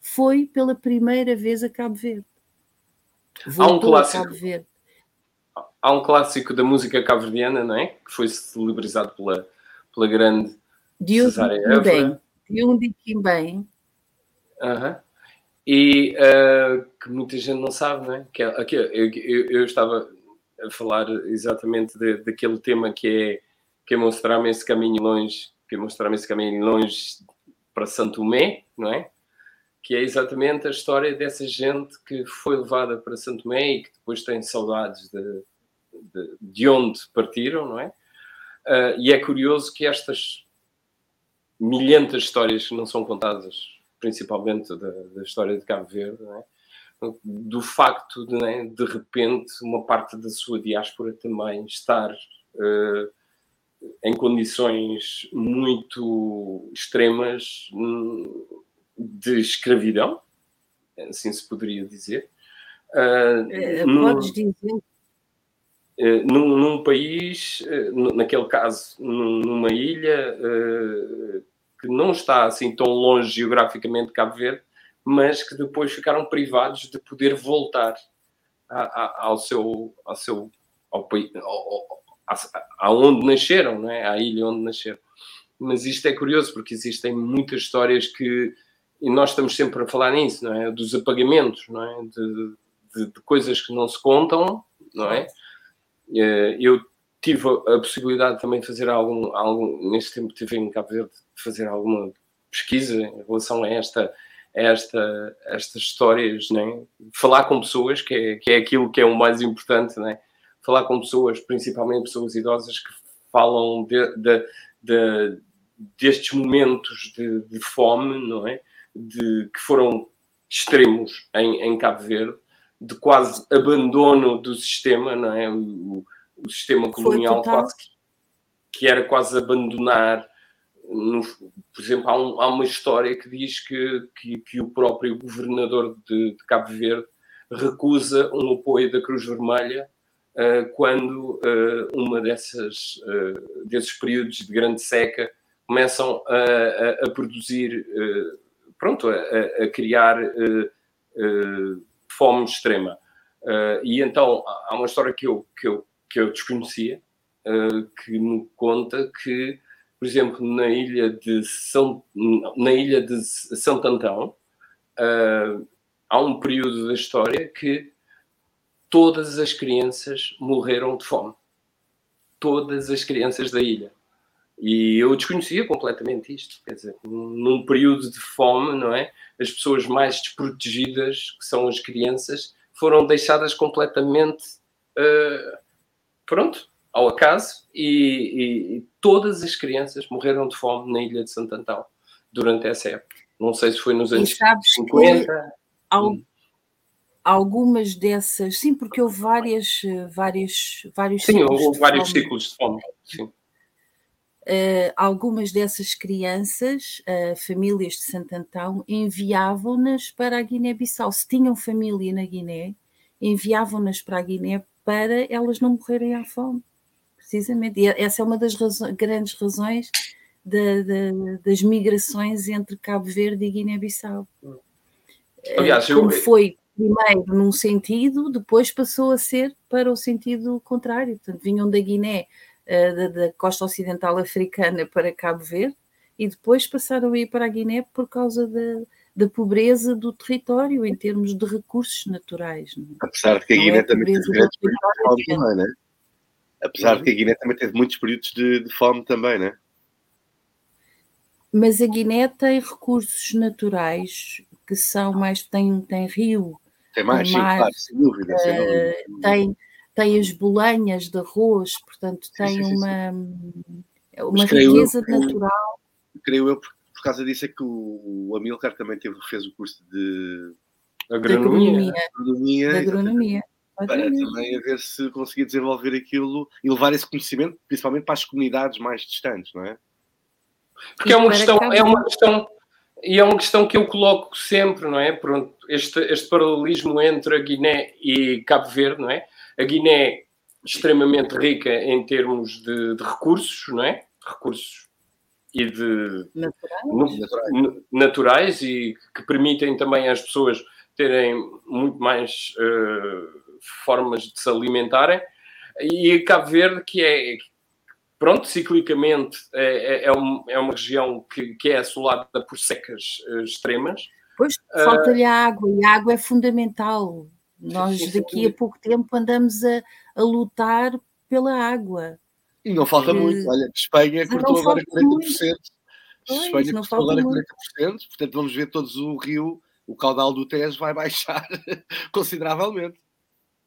Speaker 3: foi pela primeira vez a Cabo Verde.
Speaker 1: Voltou há um clássico. Verde. Há um clássico da música cabo-verdiana, não é? Que foi celebrizado pela, pela grande
Speaker 3: de Cesária de Quimbem.
Speaker 1: Uhum. E uh, que muita gente não sabe, não é? Que, é, que eu, eu, eu estava a falar exatamente de, daquele tema que é que é mostrar-me esse caminho longe, que é mostrar-me esse caminho longe para Santo Tomé, não é? Que é exatamente a história dessa gente que foi levada para Santo Tomé e que depois tem saudades de, de, de onde partiram, não é? Uh, e é curioso que estas milhentas histórias que não são contadas, principalmente da, da história de Cabo Verde, é? do facto de, né, de repente, uma parte da sua diáspora também estar uh, em condições muito extremas hum, de escravidão, assim se poderia dizer.
Speaker 3: Uh, Podes dizer?
Speaker 1: Uh, num, num, país, uh, naquele caso, numa ilha que não está assim tão longe geograficamente de Cabo Verde, mas que depois ficaram privados de poder voltar a, a, ao seu, ao seu ao, ao, aonde nasceram, não é? à ilha onde nasceram. Mas isto é curioso porque existem muitas histórias que e nós estamos sempre a falar nisso, não é? Dos apagamentos, não é? De, de, de coisas que não se contam, não é? Eh, eu tive a possibilidade também de fazer algum, algum neste tempo tive em Cabo Verde, de fazer alguma pesquisa em relação a esta esta, estas histórias, né? falar com pessoas, que é, que é aquilo que é o mais importante, né? Falar com pessoas, principalmente pessoas idosas, que falam de, de, de, destes momentos de, fome, não é? De, que foram extremos em, em Cabo Verde, de quase abandono do sistema, não é? O, o sistema colonial quase que, que, era quase abandonar. No, por exemplo, há, um, há, uma história que diz que, que, que o próprio governador de, de, Cabo Verde recusa um apoio da Cruz Vermelha quando uh, uma dessas uh, desses períodos de grande seca começam a, a, a produzir, pronto, a, a criar fome extrema. e então há uma história que eu, que eu que eu desconhecia, que me conta que, por exemplo, na ilha de São, na ilha de Santo Antão, há um período da história que todas as crianças morreram de fome. Todas as crianças da ilha. E eu desconhecia completamente isto. Quer dizer, num período de fome, não é? As pessoas mais desprotegidas, que são as crianças, foram deixadas completamente uh, pronto, ao acaso, e, e, todas as crianças morreram de fome na ilha de Santo Antão durante essa época. Não sei se foi nos anos 50.
Speaker 3: Hum. Algumas dessas, sim, porque houve várias, várias, vários
Speaker 1: sim, houve vários fome. ciclos de fome. Sim.
Speaker 3: Uh, algumas dessas crianças, uh, famílias de Santo Antão, enviavam-nas para a Guiné-Bissau. Se tinham família na Guiné, enviavam-nas para a Guiné para elas não morrerem à fome, precisamente. E essa é uma das razões, grandes razões da, da, das migrações entre Cabo Verde e Guiné-Bissau. Aliás, Como eu... foi primeiro num sentido, depois passou a ser para o sentido contrário. Portanto, vinham da Guiné, eh, da, da costa ocidental africana para Cabo Verde, e depois passaram a ir para a Guiné por causa da, da pobreza do território em termos de recursos naturais.
Speaker 4: É? Apesar de que a Guiné é também teve grandes períodos de fome também, né? Apesar de que a Guiné também teve muitos períodos de, de fome também, né?
Speaker 3: Mas a Guiné tem recursos naturais que são mais. tem, tem rio.
Speaker 4: Tem mais, tem sim, mar, claro, sem dúvida. Sem dúvida.
Speaker 3: Tem, tem as bolanhas de arroz, portanto, tem sim, sim, uma, uma riqueza eu, natural.
Speaker 4: Creio eu, porque por causa disso é que o, o Amilcar também teve, fez o curso de
Speaker 1: agronomia.
Speaker 3: agronomia, de agronomia
Speaker 4: para também a ver se conseguia desenvolver aquilo e levar esse conhecimento, principalmente para as comunidades mais distantes, não é?
Speaker 1: Porque é uma questão, é uma questão, e é uma questão que eu coloco sempre, não é? Pronto, este, este paralelismo entre a Guiné e Cabo Verde, não é? A Guiné extremamente rica em termos de, de recursos, não é? Recursos e de naturais. naturais. e que permitem também às pessoas terem muito mais uh, formas de se alimentarem. E Cabo Verde, que é, pronto, ciclicamente é, é, é, um, é uma região que, que é assolada por secas uh, extremas.
Speaker 3: Pois, falta-lhe uh, água, e a água é fundamental. Nós daqui a pouco tempo andamos a, a lutar pela água.
Speaker 4: E não falta muito. Olha, Espanha cortou agora 40%. Muito. Espanha cortou agora 40%. Portanto, vamos ver todos o rio, o caudal do Tejo vai baixar consideravelmente.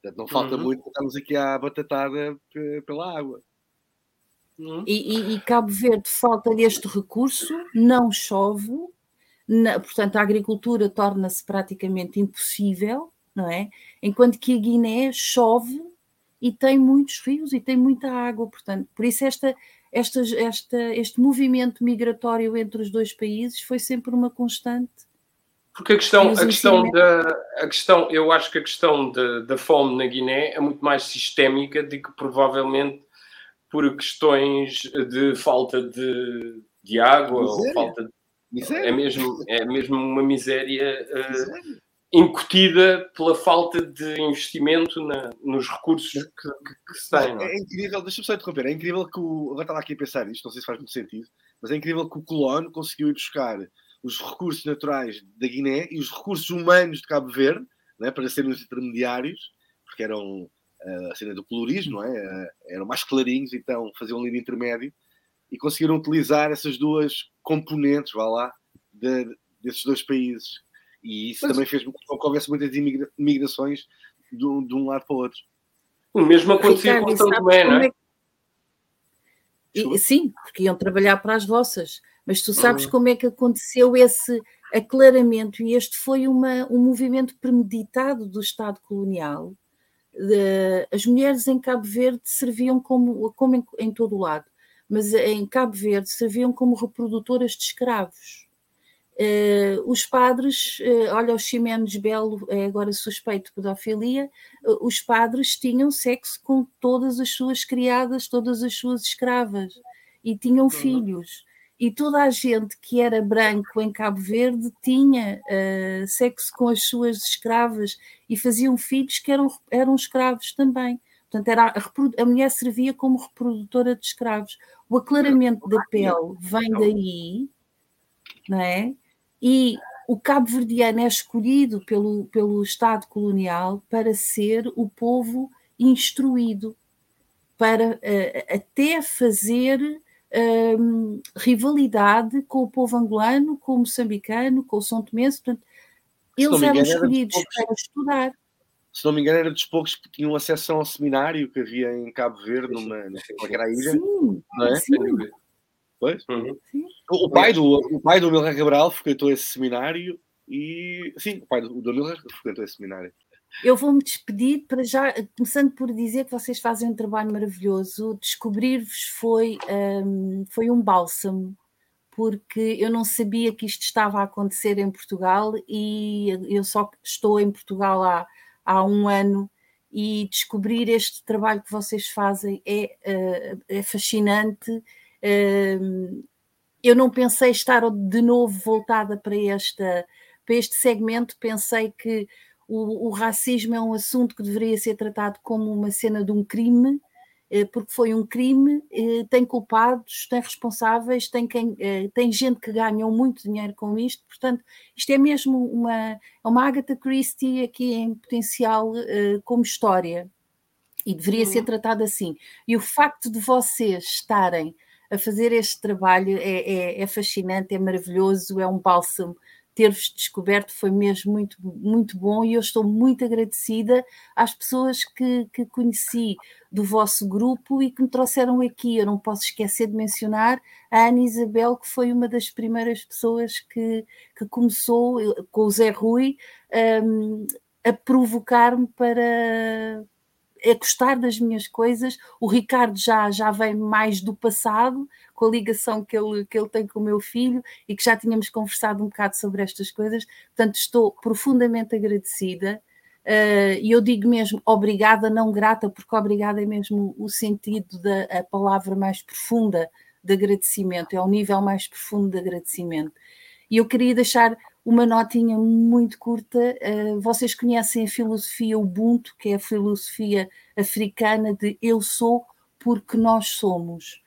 Speaker 4: Portanto, não falta uhum. muito. Estamos aqui à batatada pela água.
Speaker 3: Uhum. E, e, e, Cabo Verde falta este recurso, não chove, na, portanto a agricultura torna-se praticamente impossível, não é? Enquanto que a Guiné chove e tem muitos rios e tem muita água, portanto, por isso esta, esta, esta, este movimento migratório entre os dois países foi sempre uma constante.
Speaker 1: Porque a questão, a questão da, a questão, eu acho que a questão da, da fome na Guiné é muito mais sistémica do que provavelmente por questões de falta de, de água miséria. ou falta de, miséria. é mesmo é mesmo uma miséria, uh, miséria incutida pela falta de investimento na, nos recursos que, que, que se têm.
Speaker 4: É? é, incrível, deixa-me só interromper, é incrível que o. Agora estava aqui a pensar nisto, não sei se faz muito sentido, mas é incrível que o colono conseguiu ir buscar os recursos naturais da Guiné e os recursos humanos de Cabo Verde né, para serem os intermediários, porque eram uh, a cena do colorismo, não é? Uh, eram mais clarinhos, então faziam um livro intermédio e conseguiram utilizar essas duas componentes, vá lá, de, desses dois países e isso também fez com que houvesse muitas migrações de, de, um lado para o outro.
Speaker 1: O mesmo acontecia com São Tomé, não é?
Speaker 3: é? sim, porque iam trabalhar para as roças. Mas tu sabes uhum. como é que aconteceu esse aclaramento, e este foi uma, um movimento premeditado do Estado colonial. De, as mulheres em Cabo Verde serviam como, como em, em todo o lado, mas em Cabo Verde serviam como reprodutoras de escravos. Uh, os padres, uh, olha, o Ximenes Belo é agora suspeito de pedofilia, uh, os padres tinham sexo com todas as suas criadas, todas as suas escravas, e tinham filhos e toda a gente que era branco em Cabo Verde tinha uh, sexo com as suas escravas e faziam filhos que eram, eram escravos também. Portanto, era a, a mulher servia como reprodutora de escravos. O aclaramento da pele vem daí, não é? E o cabo-verdiano é escolhido pelo, pelo Estado colonial para ser o povo instruído, para uh, até fazer um, rivalidade com o povo angolano, com o moçambicano, com o São Tomense, portanto, eles eram escolhidos para estudar.
Speaker 4: Se não me engano, era dos poucos que tinham acesso ao seminário que havia em Cabo Verde, numa, não sei qual era a ilha. Sim, não é? sim. Pois? Uhum. Sim. O, pai do, o pai do Cabral frequentou esse seminário e. Sim, o pai do, do Milton frequentou esse seminário.
Speaker 3: Eu vou-me despedir para já, começando por dizer que vocês fazem um trabalho maravilhoso. Descobrir-vos foi, um, foi um bálsamo, porque eu não sabia que isto estava a acontecer em Portugal e eu só estou em Portugal há, há um ano e descobrir este trabalho que vocês fazem é, uh, é fascinante. Uh, eu não pensei estar de novo voltada para, esta, para este segmento, pensei que o, o, racismo é um assunto que deveria ser tratado como uma cena de um crime, eh, porque foi um crime, eh, tem culpados, tem responsáveis, tem, quem, eh, tem gente que ganhou muito dinheiro com isto, portanto, isto é mesmo uma, é uma Agatha Christie aqui em potencial como história, e deveria ser uhum. tratado assim. E o facto de vocês estarem a fazer este trabalho é, é, é fascinante, é maravilhoso, é um bálsamo ter-vos descoberto foi mesmo muito, muito bom e eu estou muito agradecida às pessoas que, que conheci do vosso grupo e que me trouxeram aqui. Eu não posso esquecer de mencionar a Ana Isabel, que foi uma das primeiras pessoas que, que começou com o Zé Rui um, a provocar-me para, a gostar das minhas coisas. O Ricardo já, já vem mais do passado, com a ligação que ele, que ele tem com o meu filho e que já tínhamos conversado um bocado sobre estas coisas. Portanto, estou profundamente agradecida. Uh, e eu digo mesmo obrigada, não grata, porque obrigada é mesmo o sentido da palavra mais profunda de agradecimento, é o nível mais profundo de agradecimento. E eu queria deixar uma notinha muito curta. Uh, vocês conhecem a filosofia Ubuntu, que é a filosofia africana de eu sou porque nós somos.